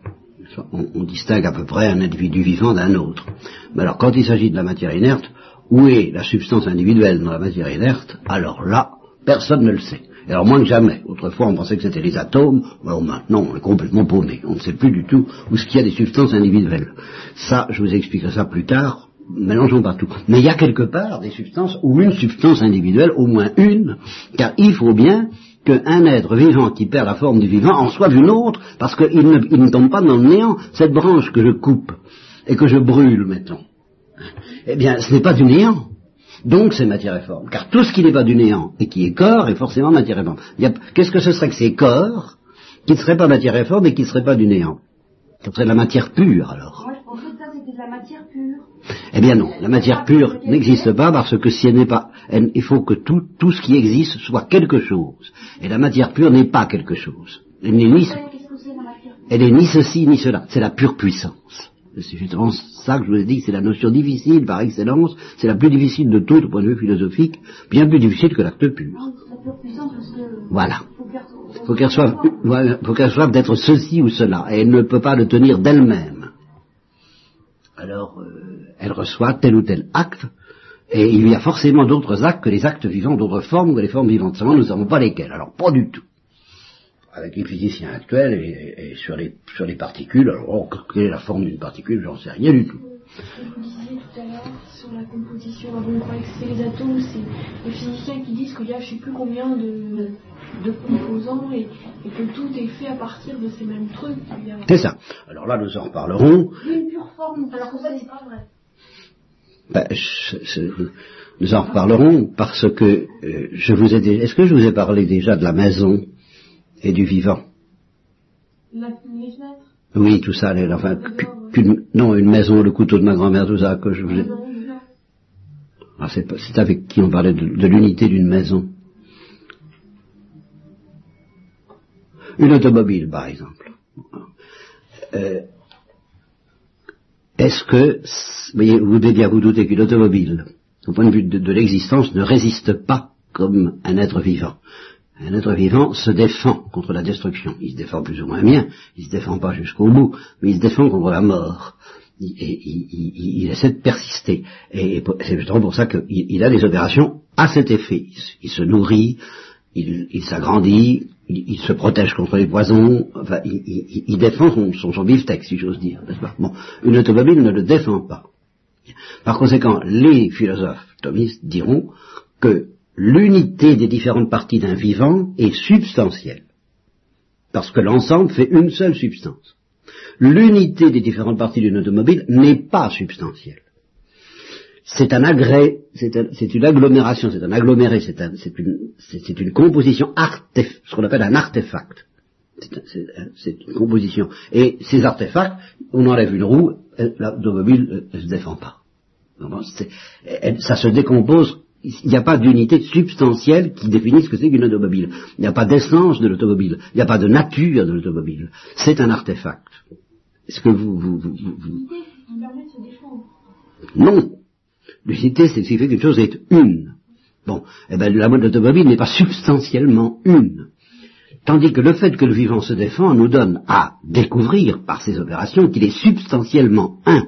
on distingue à peu près un individu vivant d'un autre. Mais alors, quand il s'agit de la matière inerte, où est la substance individuelle dans la matière inerte Alors là, personne ne le sait. Et alors moins que jamais. Autrefois, on pensait que c'était les atomes. Alors maintenant, on est complètement paumé. On ne sait plus du tout où ce qu'il y a des substances individuelles. Ça, je vous expliquerai ça plus tard. Mélangeons partout. Mais il y a quelque part des substances ou une substance individuelle, au moins une, car il faut bien qu'un être vivant qui perd la forme du vivant en soit une autre, parce qu'il ne, ne tombe pas dans le néant. Cette branche que je coupe et que je brûle, mettons, eh bien, ce n'est pas du néant. Donc c'est matière et forme. Car tout ce qui n'est pas du néant et qui est corps est forcément matière et forme. Qu'est-ce que ce serait que ces corps qui ne seraient pas matière et forme et qui ne seraient pas du néant? Ce serait de la matière pure alors. Moi, je pensais que ça, c'était de la matière pure. Eh bien non, la matière pure n'existe pas parce que si elle n'est pas, elle- il faut que tout, tout ce qui existe soit quelque chose. Et la matière pure n'est pas quelque chose. Elle n'est elle est ni ceci ni cela. C'est la pure puissance. C'est justement ça que je vous ai dit, c'est la notion difficile par excellence, c'est la plus difficile de tout au point de vue philosophique, bien plus difficile que l'acte pur. Voilà. Faut qu'elle soit, faut qu'elle soit d'être ceci ou cela, et elle ne peut pas le tenir d'elle-même. Alors, euh, elle reçoit tel ou tel acte, et il y a forcément d'autres actes que les actes vivants, d'autres formes que les formes vivantes. Seulement, nous ne savons pas lesquelles. Alors, pas du tout. Avec les physiciens actuels et, et sur, les, sur les particules, alors, oh, quelle est la forme d'une particule J'en sais rien du tout. Vous disiez tout à l'heure sur la composition, avant on croyait que c'était les atomes, c'est les physiciens qui disent qu'il y a je sais plus combien de, de composants et, et que tout est fait à partir de ces mêmes trucs. A- C'est ça. Alors là, nous en reparlerons. Une pure forme, Alors que ça, c'est c'est pas vrai. Ben, je- je- nous en reparlerons parce que euh, je vous ai dé- est-ce que je vous ai parlé déjà de la maison? Et du vivant Oui, tout ça, les- enfin, non, une maison, le couteau de ma grand-mère, tout ça que je vous ai. Non, non. Ah, c'est avec qui on parlait de, de l'unité d'une maison. Une automobile, par exemple. Euh, Est-ce que, vous voyez, vous devez bien vous douter qu'une automobile, au point de vue de, de l'existence, ne résiste pas comme un être vivant. Un être vivant se défend contre la destruction. Il se défend plus ou moins bien, il se défend pas jusqu'au bout, mais il se défend contre la mort. Il, il- essaie de persister. Et c'est justement pour ça qu'il il a des opérations à cet effet. Il, se- nourrit, il, s'agrandit, il, se protège contre les poisons, enfin, il, défend son, son, si j'ose dire, Bon, une automobile ne le défend pas. Par conséquent, les philosophes thomistes diront que l'unité des différentes parties d'un vivant est substantielle, parce que l'ensemble fait une seule substance. L'unité des différentes parties d'une automobile n'est pas substantielle. C'est un agrès, c'est un- c'est une agglomération, c'est un aggloméré, c'est un- c'est une, composition artef, ce qu'on appelle un artefact. C'est un- C'est un- c'est une composition. Et ces artefacts, on enlève une roue, elle- l'automobile ne se défend pas. Ça se décompose. Il n'y a pas d'unité substantielle qui définisse ce que c'est qu'une automobile. Il n'y a pas d'essence de l'automobile. Il n'y a pas de nature de l'automobile. C'est un artefact. Est-ce que vous, vous, vous- vous- non. L'unité, c'est ce qui fait qu'une chose est une. Bon, eh ben, la mode automobile n'est pas substantiellement une. Tandis que le fait que le vivant se défend nous donne à découvrir par ces opérations qu'il est substantiellement un.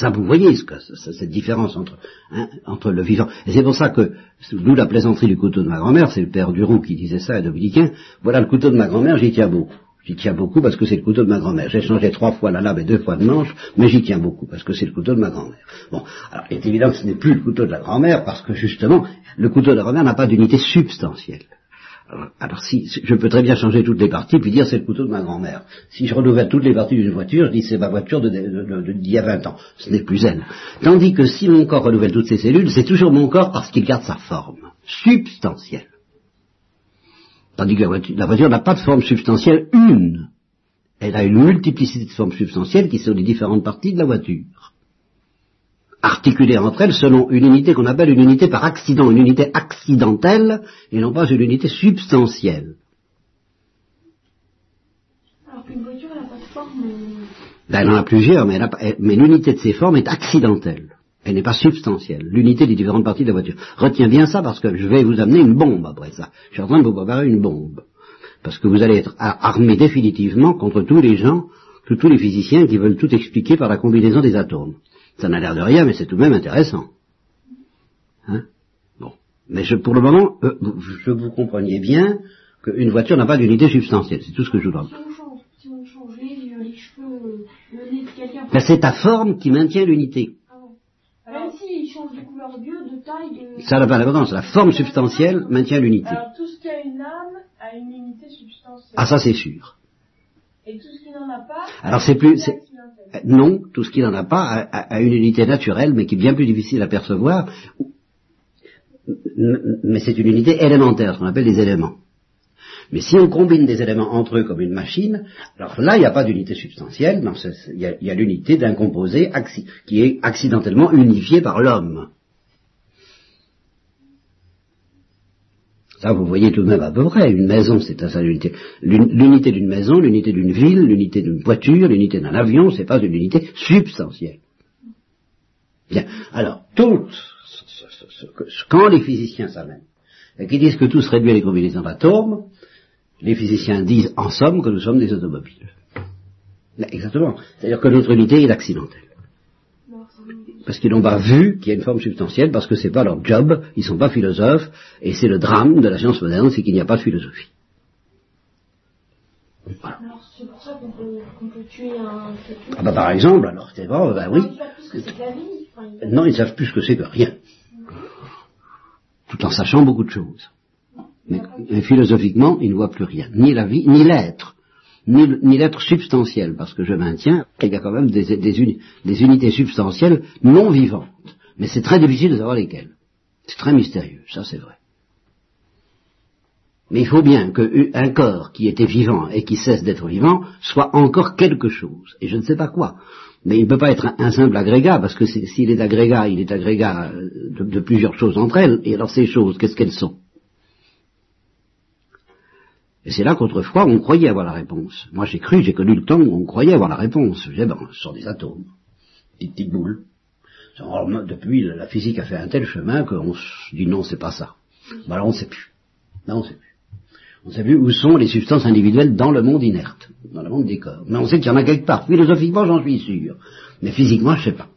Ça, vous voyez ce que, ce- cette différence entre, hein, entre le vivant. Et c'est pour ça que, d'où la plaisanterie du couteau de ma grand-mère, c'est le père Duroux qui disait ça, un dominicain, voilà le couteau de ma grand-mère, j'y tiens beaucoup. J'y tiens beaucoup parce que c'est le couteau de ma grand-mère. J'ai changé trois fois la lame et deux fois de manche, mais j'y tiens beaucoup parce que c'est le couteau de ma grand-mère. Bon, alors il est évident que ce n'est plus le couteau de la grand-mère parce que justement, le couteau de la grand-mère n'a pas d'unité substantielle. Alors, alors si, je peux très bien changer toutes les parties puis dire c'est le couteau de ma grand-mère. Si je renouvelle toutes les parties d'une voiture, je dis c'est ma voiture d'il y a 20 ans. Ce n'est plus elle. Tandis que si mon corps renouvelle toutes ses cellules, c'est toujours mon corps parce qu'il garde sa forme substantielle. Tandis que la voiture n'a pas de forme substantielle une. Elle a une multiplicité de formes substantielles qui sont les différentes parties de la voiture. Articulées entre elles selon une unité qu'on appelle une unité par accident, une unité accidentelle et non pas une unité substantielle. Alors qu'une voiture, elle n'a pas de forme. Là, elle en a plusieurs, mais, mais l'unité de ces formes est accidentelle. Elle n'est pas substantielle. L'unité des différentes parties de la voiture. Retiens bien ça parce que je vais vous amener une bombe après ça. Je suis en train de vous préparer une bombe. Parce que vous allez être armé définitivement contre tous les gens, tous les physiciens qui veulent tout expliquer par la combinaison des atomes. Ça n'a l'air de rien, mais c'est tout de même intéressant. Hein? Bon. Mais je, pour le moment, euh, je vous compreniez bien qu'une voiture n'a pas d'unité substantielle. C'est tout ce que je vous demande. Si on changeait les cheveux, le nez de quelqu'un... Ben, c'est ta forme qui maintient l'unité. Même s'il change de couleur de yeux, de taille, de... Ça n'a pas d'importance. La forme substantielle maintient l'unité. Alors tout ce qui a une âme a une unité substantielle. Ah ça c'est sûr. Et tout ce qui n'en a pas. Alors c'est plus... Non, tout ce qui n'en a pas a, une unité naturelle, mais qui est bien plus difficile à percevoir. Mais c'est une unité élémentaire, ce qu'on appelle des éléments. Mais si on combine des éléments entre eux comme une machine, alors là, il n'y a pas d'unité substantielle, il y a, l'unité d'un composé qui est accidentellement unifié par l'homme. Ça, vous voyez tout de même à peu près. Une maison, c'est ça l'unité. L'unité d'une maison, l'unité d'une ville, l'unité d'une voiture, l'unité d'un avion, c'est pas une unité substantielle. Bien. Alors, tout, quand les physiciens s'amènent, et qui disent que tout se réduit à les combinaisons d'atomes, les physiciens disent en somme que nous sommes des automobiles. Exactement. C'est-à-dire que notre unité est accidentelle. Parce qu'ils n'ont pas vu qu'il y a une forme substantielle, parce que c'est pas leur job, ils sont pas philosophes, et c'est le drame de la science moderne, c'est qu'il n'y a pas de philosophie. Alors c'est pour ça qu'on peut, tuer un... Ah bah par exemple, alors c'est bon, bah oui. non, ils savent plus ce que c'est que rien. Tout en sachant beaucoup de choses. Mais, philosophiquement, il ne voit plus rien, ni la vie, ni l'être, ni, l'être substantiel, parce que je maintiens qu'il y a quand même des, des, unités substantielles non vivantes. Mais c'est très difficile de savoir lesquelles. C'est très mystérieux, ça c'est vrai. Mais il faut bien qu'un corps qui était vivant et qui cesse d'être vivant soit encore quelque chose, et je ne sais pas quoi. Mais il ne peut pas être un, simple agrégat, parce que s'il est agrégat, il est agrégat de plusieurs choses entre elles, et alors ces choses, qu'est-ce qu'elles sont? Et c'est là qu'autrefois on croyait avoir la réponse. Moi j'ai cru, j'ai connu le temps où on croyait avoir la réponse. Je ben, ce sont des atomes, des petites boules. depuis, la physique a fait un tel chemin qu'on se dit non, c'est pas ça. Ben là on ne sait plus. Là on ne sait plus. On sait plus où sont les substances individuelles dans le monde inerte, dans le monde des corps. Mais on sait qu'il y en a quelque part. Philosophiquement, j'en suis sûr. Mais physiquement, je ne sais pas.